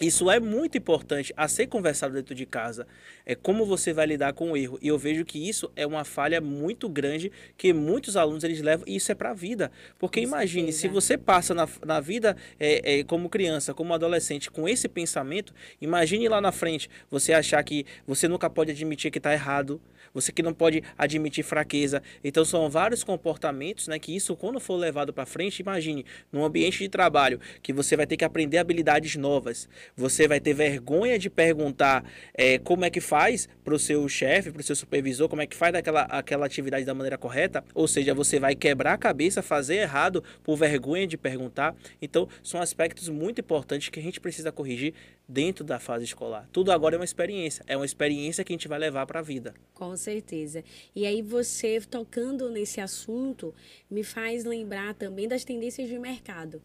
Isso é muito importante a ser conversado dentro de casa. É como você vai lidar com o erro. E eu vejo que isso é uma falha muito grande que muitos alunos eles levam. E isso é para a vida. Porque com imagine, certeza. se você passa na, na vida é, é, como criança, como adolescente, com esse pensamento, imagine lá na frente você achar que você nunca pode admitir que está errado, você que não pode admitir fraqueza. Então são vários comportamentos, né, que isso quando for levado para frente, imagine, num ambiente de trabalho que você vai ter que aprender habilidades novas, você vai ter vergonha de perguntar é, como é que faz para o seu chefe, para o seu supervisor, como é que faz aquela, aquela atividade da maneira correta, ou seja, você vai quebrar a cabeça, fazer errado por vergonha de perguntar. Então são aspectos muito importantes que a gente precisa corrigir dentro da fase escolar. Tudo agora é uma experiência, é uma experiência que a gente vai levar para a vida. Com certeza. E aí você tocando nesse assunto me faz lembrar também das tendências de mercado.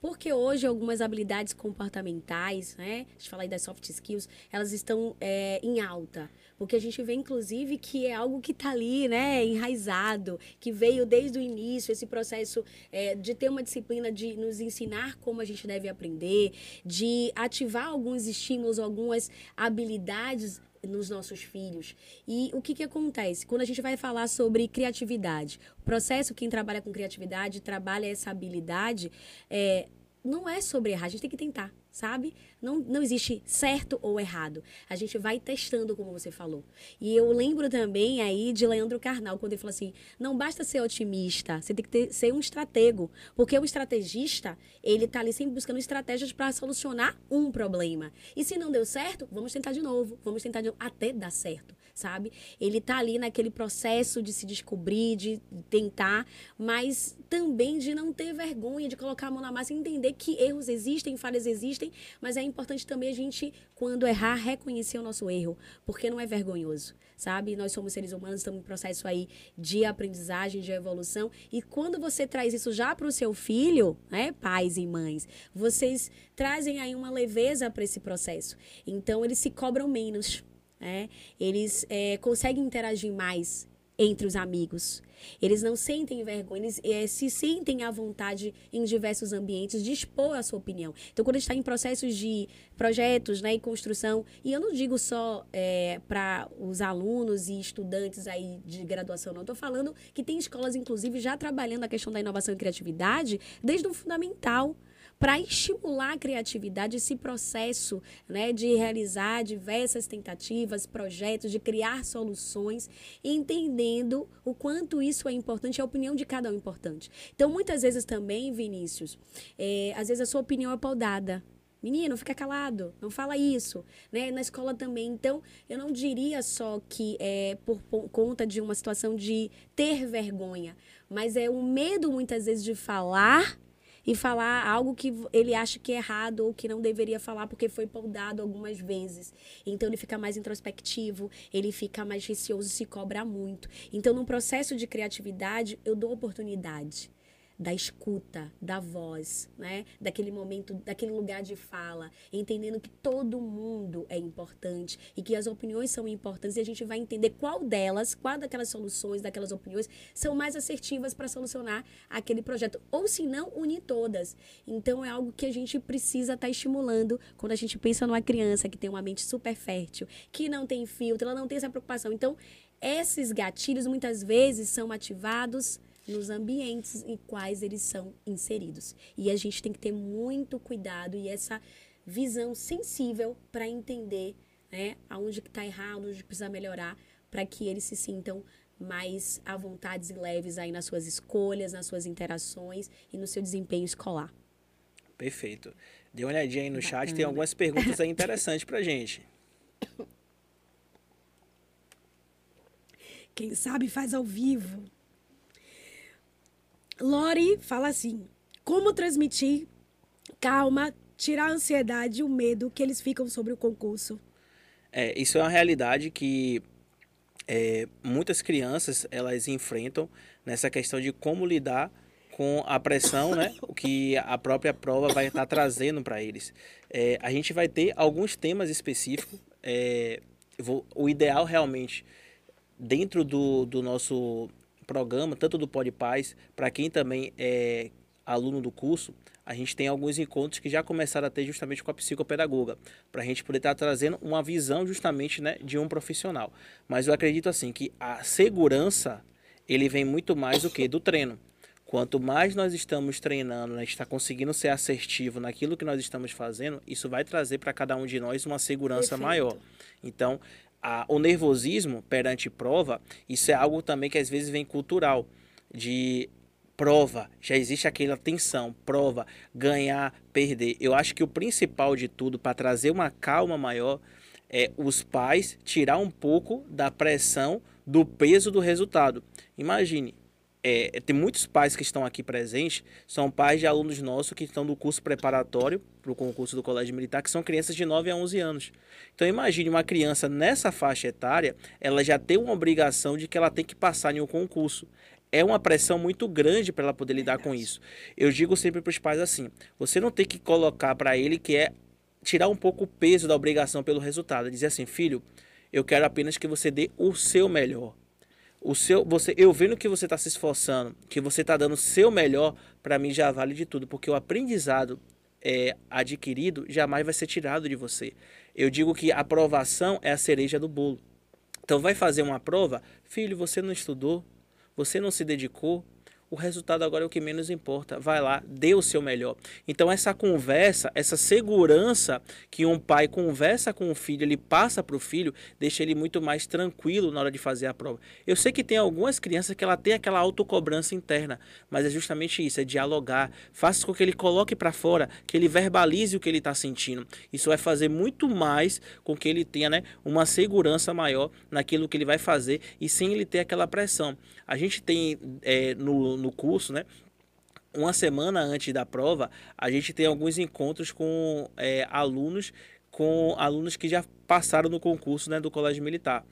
Porque hoje algumas habilidades comportamentais, né? A gente fala aí das soft skills, elas estão é, em alta. Porque a gente vê, inclusive, que é algo que está ali, né? Enraizado, que veio desde o início, esse processo é, de ter uma disciplina de nos ensinar como a gente deve aprender, de ativar alguns estímulos, algumas habilidades nos nossos filhos. E o que, que acontece? Quando a gente vai falar sobre criatividade, o processo, quem trabalha com criatividade, trabalha essa habilidade, é, não é sobre errar, a gente tem que tentar sabe? Não, não existe certo ou errado. A gente vai testando, como você falou. E eu lembro também aí de Leandro Carnal, quando ele falou assim: não basta ser otimista, você tem que ter, ser um estratego. Porque o estrategista, ele tá ali sempre buscando estratégias para solucionar um problema. E se não deu certo, vamos tentar de novo, vamos tentar de novo, até dar certo sabe? Ele tá ali naquele processo de se descobrir, de tentar, mas também de não ter vergonha, de colocar a mão na massa e entender que erros existem, falhas existem, mas é importante também a gente, quando errar, reconhecer o nosso erro, porque não é vergonhoso, sabe? Nós somos seres humanos, estamos em processo aí de aprendizagem, de evolução, e quando você traz isso já para o seu filho, né, pais e mães, vocês trazem aí uma leveza para esse processo. Então eles se cobram menos, né? Eles é, conseguem interagir mais entre os amigos. Eles não sentem vergonha, eles é, se sentem à vontade em diversos ambientes de expor a sua opinião. Então, quando a gente está em processos de projetos né, e construção, e eu não digo só é, para os alunos e estudantes aí de graduação, não. Estou falando que tem escolas, inclusive, já trabalhando a questão da inovação e criatividade desde o fundamental para estimular a criatividade, esse processo né, de realizar diversas tentativas, projetos, de criar soluções, entendendo o quanto isso é importante, a opinião de cada um é importante. Então, muitas vezes também, Vinícius, é, às vezes a sua opinião é podada. Menino, fica calado, não fala isso, né? Na escola também. Então, eu não diria só que é por, conta de uma situação de ter vergonha, mas é o medo muitas vezes de falar e falar algo que ele acha que é errado ou que não deveria falar porque foi podado algumas vezes. Então ele fica mais introspectivo, ele fica mais receoso, se cobra muito. Então no processo de criatividade eu dou oportunidade da escuta, da voz, né? Daquele momento, daquele lugar de fala, entendendo que todo mundo é importante e que as opiniões são importantes e a gente vai entender qual delas, qual daquelas soluções, daquelas opiniões são mais assertivas para solucionar aquele projeto, ou se não, unir todas. Então é algo que a gente precisa estar tá estimulando quando a gente pensa numa criança que tem uma mente super fértil, que não tem filtro, ela não tem essa preocupação. Então, esses gatilhos muitas vezes são ativados nos ambientes em quais eles são inseridos. E a gente tem que ter muito cuidado e essa visão sensível para entender né, aonde que está errado, onde precisa melhorar, para que eles se sintam mais à vontade e leves aí nas suas escolhas, nas suas interações e no seu desempenho escolar. Perfeito. Dê uma olhadinha aí no Bacana. chat, tem algumas perguntas aí interessantes para gente. Quem sabe faz ao vivo. Lori fala assim: como transmitir calma, tirar a ansiedade e o medo que eles ficam sobre o concurso? É, isso é uma realidade que é, muitas crianças elas enfrentam nessa questão de como lidar com a pressão, né, o que a própria prova vai estar trazendo para eles. É, a gente vai ter alguns temas específicos. É, vou, o ideal realmente dentro do, do nosso programa, tanto do Pod Paz, para quem também é aluno do curso, a gente tem alguns encontros que já começaram a ter justamente com a psicopedagoga, para a gente poder estar tá trazendo uma visão justamente né, de um profissional. Mas eu acredito assim que a segurança ele vem muito mais do que do treino. Quanto mais nós estamos treinando, né, está conseguindo ser assertivo naquilo que nós estamos fazendo, isso vai trazer para cada um de nós uma segurança Perfeito. maior. Então, a, o nervosismo perante prova, isso é algo também que às vezes vem cultural, de prova, já existe aquela tensão, prova, ganhar, perder. Eu acho que o principal de tudo para trazer uma calma maior é os pais tirar um pouco da pressão do peso do resultado. Imagine, é, tem muitos pais que estão aqui presentes, são pais de alunos nossos que estão do curso preparatório para o concurso do Colégio Militar, que são crianças de 9 a 11 anos. Então imagine uma criança nessa faixa etária, ela já tem uma obrigação de que ela tem que passar em um concurso é uma pressão muito grande para ela poder lidar com isso. Eu digo sempre para os pais assim: você não tem que colocar para ele que é tirar um pouco o peso da obrigação pelo resultado. Dizer assim, filho, eu quero apenas que você dê o seu melhor. O seu, você, eu vendo que você está se esforçando, que você está dando o seu melhor, para mim já vale de tudo, porque o aprendizado é, adquirido jamais vai ser tirado de você. Eu digo que a aprovação é a cereja do bolo. Então vai fazer uma prova, filho, você não estudou, você não se dedicou, o resultado agora é o que menos importa. Vai lá, dê o seu melhor. Então, essa conversa, essa segurança que um pai conversa com o filho, ele passa para o filho, deixa ele muito mais tranquilo na hora de fazer a prova. Eu sei que tem algumas crianças que ela tem aquela autocobrança interna, mas é justamente isso, é dialogar. Faça com que ele coloque para fora, que ele verbalize o que ele está sentindo. Isso vai fazer muito mais com que ele tenha né, uma segurança maior naquilo que ele vai fazer e sem ele ter aquela pressão. A gente tem é, no no curso, né? Uma semana antes da prova, a gente tem alguns encontros com é, alunos, com alunos que já passaram no concurso né, do Colégio Militar.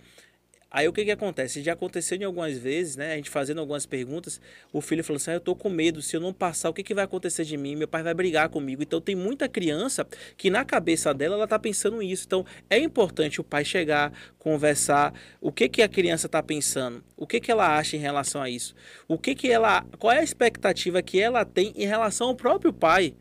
Aí o que que acontece? Já aconteceu em algumas vezes, né? A gente fazendo algumas perguntas, o filho falou assim: ah, eu tô com medo, se eu não passar, o que que vai acontecer de mim? Meu pai vai brigar comigo. Então tem muita criança que na cabeça dela ela tá pensando isso. Então é importante o pai chegar, conversar, o que que a criança tá pensando, o que que ela acha em relação a isso, o que que ela, qual é a expectativa que ela tem em relação ao próprio pai.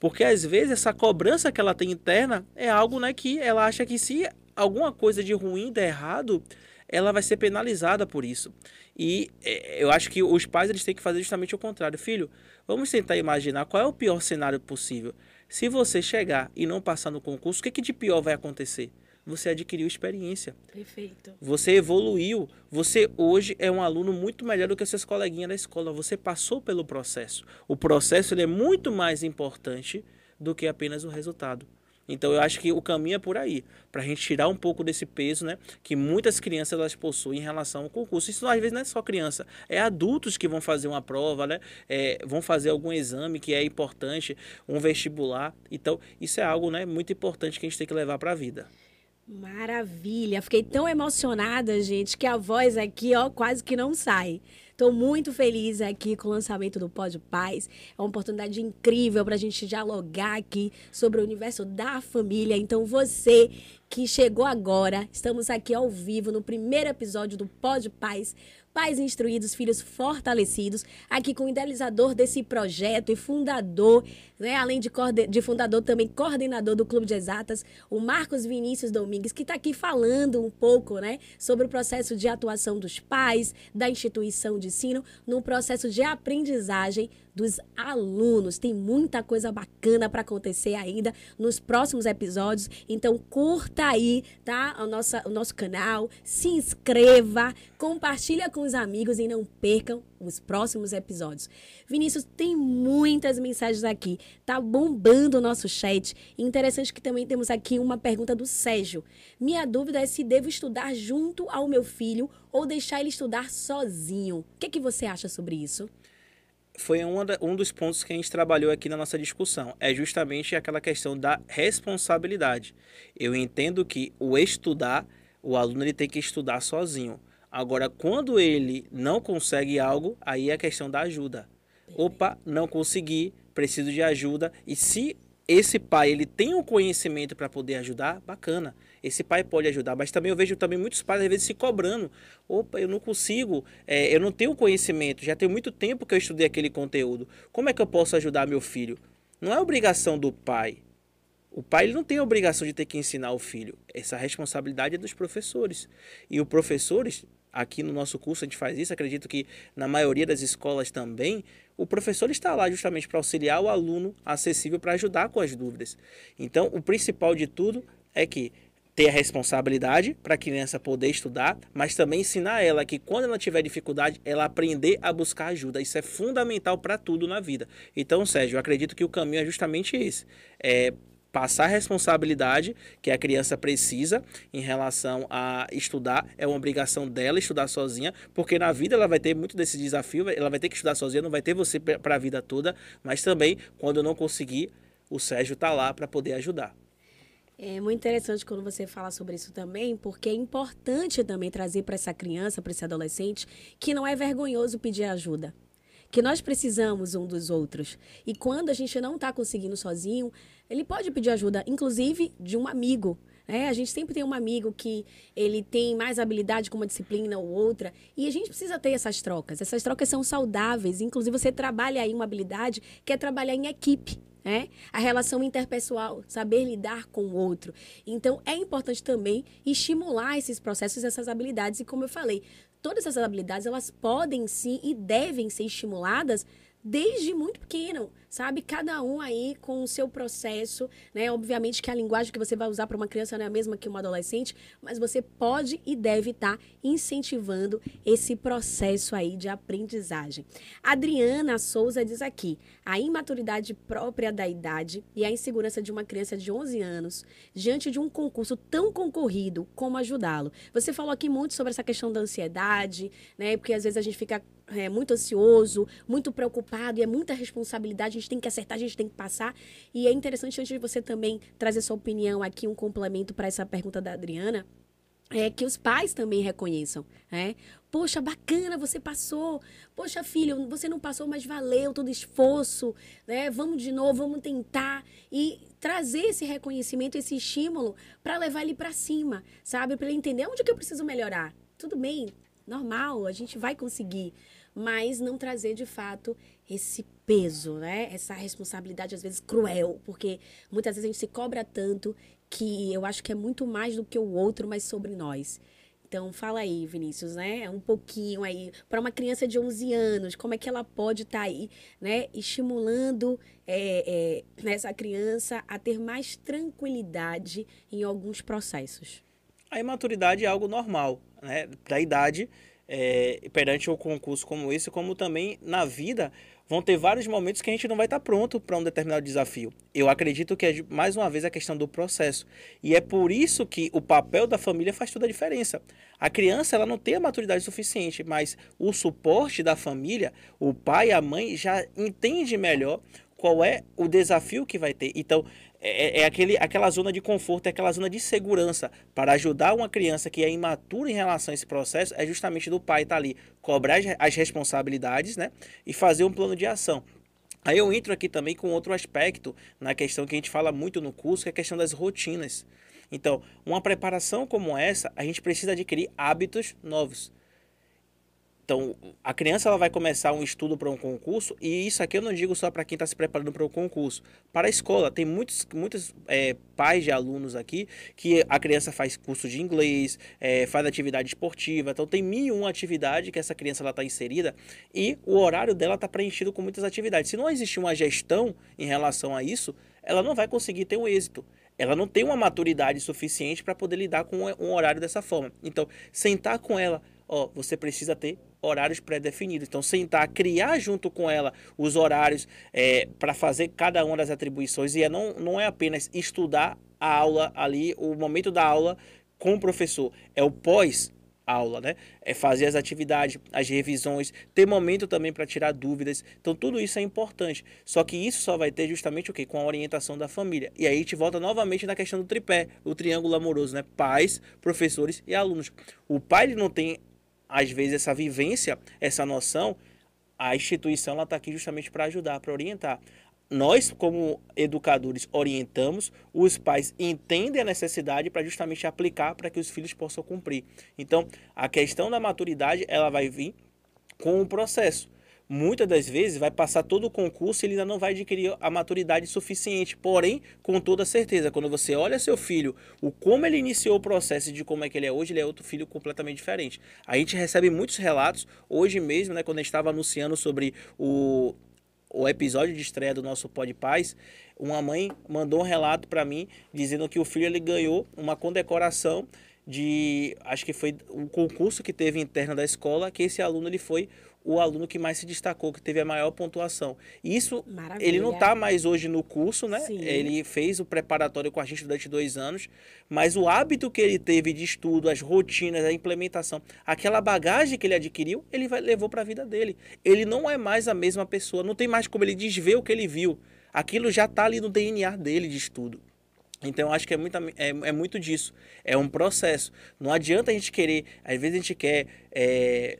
Porque às vezes essa cobrança que ela tem interna é algo, né, que ela acha que se alguma coisa de ruim der errado, ela vai ser penalizada por isso. E é, eu acho que os pais eles têm que fazer justamente o contrário. Filho, vamos tentar imaginar qual é o pior cenário possível. Se você chegar e não passar no concurso, o que, que de pior vai acontecer? Você adquiriu experiência. Perfeito. Você evoluiu. Você hoje é um aluno muito melhor do que seus coleguinhas da escola. Você passou pelo processo. O processo ele é muito mais importante do que apenas o resultado. Então eu acho que o caminho é por aí, para a gente tirar um pouco desse peso, né, que muitas crianças elas possuem em relação ao concurso. Isso às vezes não é só criança, é adultos que vão fazer uma prova, né, é, vão fazer algum exame que é importante, um vestibular. Então isso é algo, né, muito importante que a gente tem que levar para a vida. Maravilha, fiquei tão emocionada, gente, que a voz aqui, ó, quase que não sai. Estou muito feliz aqui com o lançamento do Pódio Paz. É uma oportunidade incrível para a gente dialogar aqui sobre o universo da família. Então, você que chegou agora, estamos aqui ao vivo no primeiro episódio do Pódio Paz pais instruídos, filhos fortalecidos, aqui com o idealizador desse projeto e fundador, né, além de, de fundador, também coordenador do Clube de Exatas, o Marcos Vinícius Domingues, que está aqui falando um pouco né, sobre o processo de atuação dos pais, da instituição de ensino, no processo de aprendizagem dos alunos. Tem muita coisa bacana para acontecer ainda nos próximos episódios. Então curta aí, tá? O nosso, o nosso canal, se inscreva, compartilha com os amigos e não percam os próximos episódios. Vinícius, tem muitas mensagens aqui. Tá bombando o nosso chat. Interessante que também temos aqui uma pergunta do Sérgio. Minha dúvida é se devo estudar junto ao meu filho ou deixar ele estudar sozinho. O que, que você acha sobre isso? Foi da, um dos pontos que a gente trabalhou aqui na nossa discussão. É justamente aquela questão da responsabilidade. Eu entendo que o estudar, o aluno ele tem que estudar sozinho. Agora, quando ele não consegue algo, aí é a questão da ajuda. Opa, não consegui, preciso de ajuda. E se esse pai ele tem o um conhecimento para poder ajudar, bacana. Esse pai pode ajudar, mas também eu vejo também muitos pais às vezes se cobrando. Opa, eu não consigo, é, eu não tenho conhecimento, já tem muito tempo que eu estudei aquele conteúdo. Como é que eu posso ajudar meu filho? Não é obrigação do pai. O pai não tem a obrigação de ter que ensinar o filho. Essa responsabilidade é dos professores. E os professores, aqui no nosso curso a gente faz isso, acredito que na maioria das escolas também, o professor está lá justamente para auxiliar o aluno acessível para ajudar com as dúvidas. Então, o principal de tudo é que ter a responsabilidade para a criança poder estudar, mas também ensinar ela que quando ela tiver dificuldade, ela aprender a buscar ajuda. Isso é fundamental para tudo na vida. Então, Sérgio, eu acredito que o caminho é justamente esse. É passar a responsabilidade que a criança precisa em relação a estudar, é uma obrigação dela estudar sozinha, porque na vida ela vai ter muito desse desafio, ela vai ter que estudar sozinha, não vai ter você para a vida toda, mas também quando não conseguir, o Sérgio está lá para poder ajudar. É muito interessante quando você fala sobre isso também, porque é importante também trazer para essa criança, para esse adolescente, que não é vergonhoso pedir ajuda. Que nós precisamos um dos outros. E quando a gente não está conseguindo sozinho, ele pode pedir ajuda, inclusive de um amigo. É, a gente sempre tem um amigo que ele tem mais habilidade com uma disciplina ou outra, e a gente precisa ter essas trocas. Essas trocas são saudáveis. Inclusive, você trabalha aí uma habilidade que é trabalhar em equipe né? A relação interpessoal, saber lidar com o outro. Então, é importante também estimular esses processos, essas habilidades. E como eu falei, todas essas habilidades, elas podem sim e devem ser estimuladas desde muito pequeno, sabe? Cada um aí com o seu processo, né? Obviamente que a linguagem que você vai usar para uma criança não é a mesma que uma adolescente, mas você pode e deve estar tá incentivando esse processo aí de aprendizagem. Adriana Souza diz aqui: a imaturidade própria da idade e a insegurança de uma criança de 11 anos diante de um concurso tão concorrido, como ajudá-lo? Você falou aqui muito sobre essa questão da ansiedade, né? Porque às vezes a gente fica é, muito ansioso, muito preocupado, e é muita responsabilidade, gente tem que acertar, a gente tem que passar. E é interessante, antes de você também trazer sua opinião aqui, um complemento para essa pergunta da Adriana, é que os pais também reconheçam, né? Poxa, bacana, você passou. Poxa, filho, você não passou, mas valeu todo esforço, né? Vamos de novo, vamos tentar e trazer esse reconhecimento, esse estímulo para levar ele para cima, sabe? Para ele entender onde que eu preciso melhorar. Tudo bem, normal, a gente vai conseguir mas não trazer de fato esse peso, né? Essa responsabilidade às vezes cruel, porque muitas vezes a gente se cobra tanto que eu acho que é muito mais do que o outro, mas sobre nós. Então, fala aí, Vinícius, né? Um pouquinho aí, para uma criança de 11 anos, como é que ela pode estar tá aí, né? Estimulando é, é, essa criança a ter mais tranquilidade em alguns processos. A imaturidade é algo normal, né? Da idade, é, perante um concurso como esse, como também na vida, vão ter vários momentos que a gente não vai estar pronto para um determinado desafio. Eu acredito que é, mais uma vez, a questão do processo. E é por isso que o papel da família faz toda a diferença. A criança ela não tem a maturidade suficiente, mas o suporte da família, o pai e a mãe já entende melhor qual é o desafio que vai ter. Então, é, é, aquele, aquela zona de conforto, é aquela zona de segurança para ajudar uma criança que é imatura em relação a esse processo, é justamente do pai estar tá ali, cobrar as responsabilidades né, e fazer um plano de ação. Aí eu entro aqui também com outro aspecto na questão que a gente fala muito no curso, que é a questão das rotinas. Então, uma preparação como essa, a gente precisa adquirir hábitos novos. Então, a criança ela vai começar um estudo para um concurso, e isso aqui eu não digo só para quem está se preparando para o concurso. Para a escola, tem muitos, muitos é, pais de alunos aqui que a criança faz curso de inglês, é, faz atividade esportiva, então tem mil e uma atividade que essa criança está inserida e o horário dela está preenchido com muitas atividades. Se não existir uma gestão em relação a isso, ela não vai conseguir ter um êxito ela não tem uma maturidade suficiente para poder lidar com um horário dessa forma. Então, sentar com ela, ó, você precisa ter horários pré-definidos. Então, sentar, criar junto com ela os horários é, para fazer cada uma das atribuições. E é, não, não é apenas estudar a aula ali, o momento da aula com o professor. É o pós aula, né? É fazer as atividades, as revisões, ter momento também para tirar dúvidas. Então tudo isso é importante. Só que isso só vai ter justamente o quê? Com a orientação da família. E aí a gente volta novamente na questão do tripé, o triângulo amoroso, né? Pais, professores e alunos. O pai ele não tem às vezes essa vivência, essa noção, a instituição está aqui justamente para ajudar, para orientar nós, como educadores, orientamos, os pais entendem a necessidade para justamente aplicar para que os filhos possam cumprir. Então, a questão da maturidade, ela vai vir com o processo. Muitas das vezes vai passar todo o concurso e ele ainda não vai adquirir a maturidade suficiente. Porém, com toda certeza, quando você olha seu filho, o como ele iniciou o processo de como é que ele é hoje, ele é outro filho completamente diferente. A gente recebe muitos relatos, hoje mesmo, né, quando a gente estava anunciando sobre o o episódio de estreia do nosso Pod Paz, uma mãe mandou um relato para mim dizendo que o filho ele ganhou uma condecoração de acho que foi um concurso que teve interno da escola que esse aluno ele foi o aluno que mais se destacou, que teve a maior pontuação. Isso, Maravilha. ele não está mais hoje no curso, né? Sim. Ele fez o preparatório com a gente durante dois anos, mas o hábito que ele teve de estudo, as rotinas, a implementação, aquela bagagem que ele adquiriu, ele vai, levou para a vida dele. Ele não é mais a mesma pessoa, não tem mais como ele desver o que ele viu. Aquilo já está ali no DNA dele de estudo. Então, eu acho que é muito, é, é, muito disso. É um processo. Não adianta a gente querer, às vezes a gente quer é,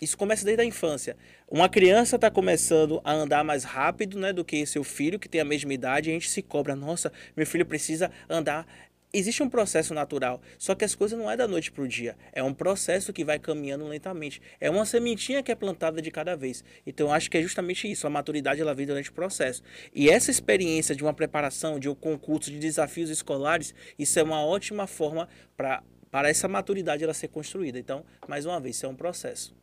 isso começa desde a infância. Uma criança está começando a andar mais rápido né, do que seu filho, que tem a mesma idade, e a gente se cobra, nossa, meu filho precisa andar. Existe um processo natural, só que as coisas não é da noite para o dia. É um processo que vai caminhando lentamente. É uma sementinha que é plantada de cada vez. Então, acho que é justamente isso. A maturidade ela vem durante o processo. E essa experiência de uma preparação, de um concurso, de desafios escolares, isso é uma ótima forma para para essa maturidade ela ser construída. Então, mais uma vez, isso é um processo.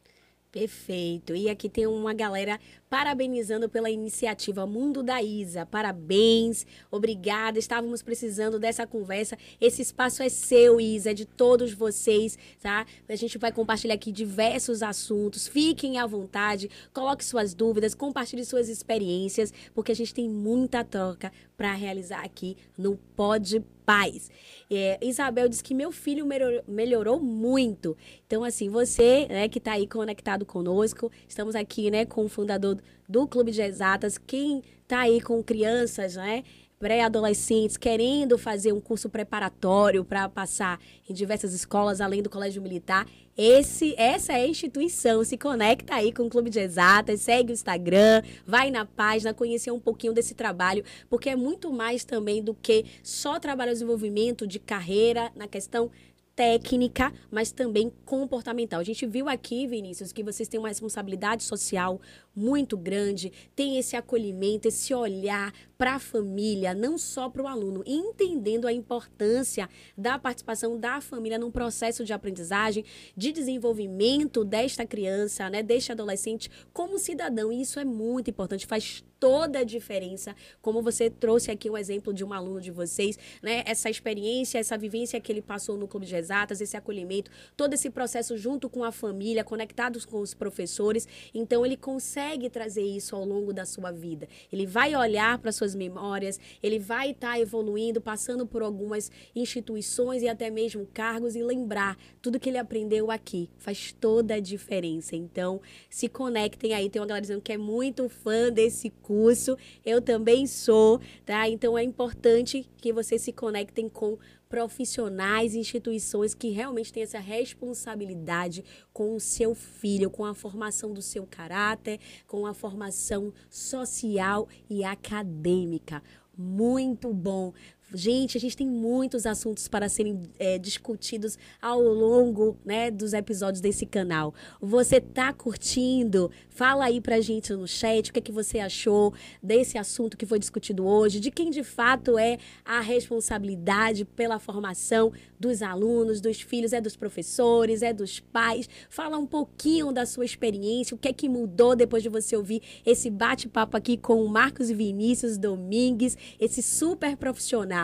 Perfeito. E aqui tem uma galera parabenizando pela iniciativa Mundo da Isa. Parabéns, obrigada. Estávamos precisando dessa conversa. Esse espaço é seu, Isa, é de todos vocês, tá? A gente vai compartilhar aqui diversos assuntos. Fiquem à vontade, coloque suas dúvidas, compartilhe suas experiências, porque a gente tem muita troca para realizar aqui no Pod Paz. É, Isabel diz que meu filho melhorou, melhorou muito. Então, assim, você né, que está aí conectado conosco, estamos aqui né, com o fundador do Clube de Exatas, quem está aí com crianças, né? Pré-adolescentes querendo fazer um curso preparatório para passar em diversas escolas além do colégio militar, esse, essa é a instituição. Se conecta aí com o Clube de Exatas, segue o Instagram, vai na página, conhecer um pouquinho desse trabalho, porque é muito mais também do que só trabalho de desenvolvimento de carreira na questão técnica, mas também comportamental. A gente viu aqui, Vinícius, que vocês têm uma responsabilidade social muito grande, tem esse acolhimento, esse olhar para a família, não só para o aluno, entendendo a importância da participação da família num processo de aprendizagem, de desenvolvimento desta criança, né, deste adolescente como cidadão. E isso é muito importante, faz toda a diferença, como você trouxe aqui um exemplo de um aluno de vocês, né? Essa experiência, essa vivência que ele passou no Clube de Exatas, esse acolhimento, todo esse processo junto com a família, conectados com os professores. Então, ele consegue trazer isso ao longo da sua vida. Ele vai olhar para suas memórias, ele vai estar tá evoluindo, passando por algumas instituições e até mesmo cargos e lembrar tudo que ele aprendeu aqui. Faz toda a diferença. Então, se conectem aí. Tem uma galera dizendo que é muito fã desse curso. Eu também sou, tá? Então, é importante que vocês se conectem com profissionais, instituições que realmente têm essa responsabilidade com o seu filho, com a formação do seu caráter, com a formação social e acadêmica. Muito bom. Gente, a gente tem muitos assuntos para serem é, discutidos ao longo né, dos episódios desse canal. Você tá curtindo? Fala aí pra gente no chat o que, é que você achou desse assunto que foi discutido hoje, de quem de fato é a responsabilidade pela formação dos alunos, dos filhos, é dos professores, é dos pais. Fala um pouquinho da sua experiência, o que é que mudou depois de você ouvir esse bate-papo aqui com o Marcos Vinícius Domingues, esse super profissional.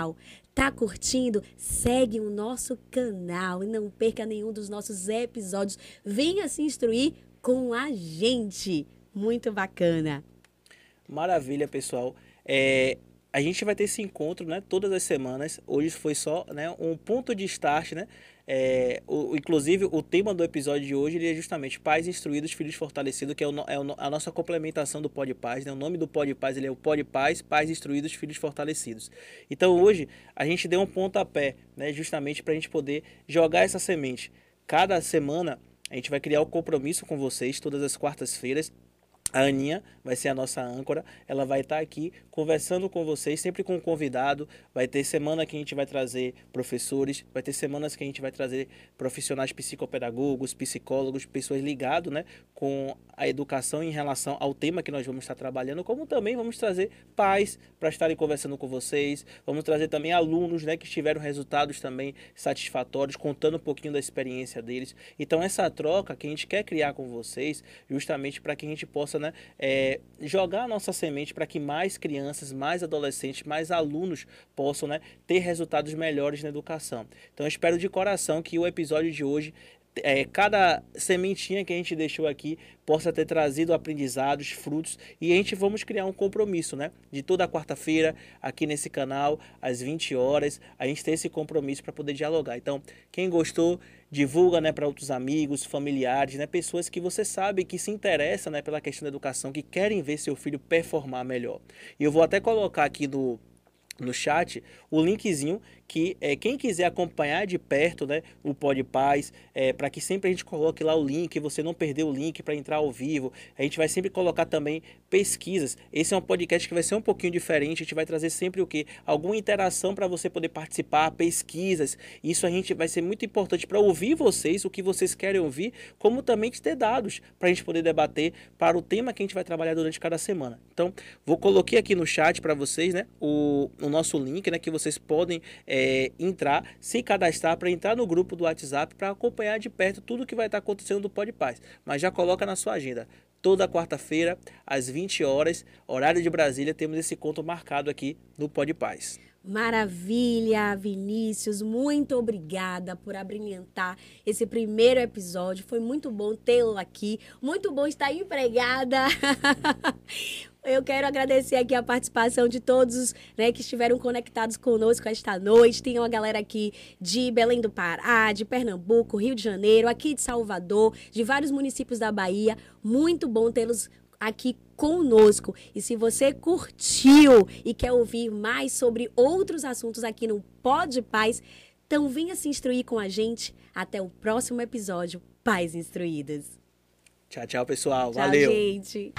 Tá curtindo? Segue o nosso canal e não perca nenhum dos nossos episódios. Venha se instruir com a gente. Muito bacana. Maravilha, pessoal. É, a gente vai ter esse encontro, né, todas as semanas. Hoje foi só, né, um ponto de start, né? É, o, inclusive, o tema do episódio de hoje é justamente Pais Instruídos, Filhos Fortalecidos, que é, o, é o, a nossa complementação do Pod Paz. Né? O nome do Pod Paz ele é o Pod Paz, Pais Instruídos, Filhos Fortalecidos. Então, hoje, a gente deu um pontapé, né, justamente para a gente poder jogar essa semente. Cada semana, a gente vai criar um compromisso com vocês, todas as quartas-feiras, a Aninha vai ser a nossa âncora. Ela vai estar aqui conversando com vocês, sempre com um convidado. Vai ter semana que a gente vai trazer professores, vai ter semanas que a gente vai trazer profissionais psicopedagogos, psicólogos, pessoas ligadas né, com a educação em relação ao tema que nós vamos estar trabalhando, como também vamos trazer pais para estarem conversando com vocês. Vamos trazer também alunos né, que tiveram resultados também satisfatórios, contando um pouquinho da experiência deles. Então, essa troca que a gente quer criar com vocês, justamente para que a gente possa né, é, jogar a nossa semente para que mais crianças, mais adolescentes, mais alunos possam né, ter resultados melhores na educação. Então, eu espero de coração que o episódio de hoje é, cada sementinha que a gente deixou aqui possa ter trazido aprendizados, frutos e a gente vamos criar um compromisso, né? De toda quarta-feira aqui nesse canal, às 20 horas, a gente tem esse compromisso para poder dialogar. Então, quem gostou, divulga né, para outros amigos, familiares, né, pessoas que você sabe que se interessam né, pela questão da educação, que querem ver seu filho performar melhor. E eu vou até colocar aqui no, no chat o linkzinho que é, quem quiser acompanhar de perto né, o Pod Paz, é, para que sempre a gente coloque lá o link, você não perder o link para entrar ao vivo. A gente vai sempre colocar também pesquisas. Esse é um podcast que vai ser um pouquinho diferente, a gente vai trazer sempre o que? Alguma interação para você poder participar, pesquisas. Isso a gente vai ser muito importante para ouvir vocês, o que vocês querem ouvir, como também ter dados para a gente poder debater para o tema que a gente vai trabalhar durante cada semana. Então, vou coloquei aqui no chat para vocês né, o, o nosso link, né, que vocês podem. É, é, entrar, se cadastrar para entrar no grupo do WhatsApp para acompanhar de perto tudo que vai estar tá acontecendo do Pode Paz. Mas já coloca na sua agenda. Toda quarta-feira, às 20 horas, horário de Brasília, temos esse conto marcado aqui no Pode Paz. Maravilha, Vinícius, muito obrigada por abrilhantar esse primeiro episódio. Foi muito bom tê-lo aqui, muito bom estar empregada. Eu quero agradecer aqui a participação de todos né, que estiveram conectados conosco esta noite. Tem uma galera aqui de Belém do Pará, de Pernambuco, Rio de Janeiro, aqui de Salvador, de vários municípios da Bahia. Muito bom tê-los aqui conosco. E se você curtiu e quer ouvir mais sobre outros assuntos aqui no Pod Paz, então venha se instruir com a gente. Até o próximo episódio. Paz Instruídas. Tchau, tchau, pessoal. Tchau, Valeu. gente.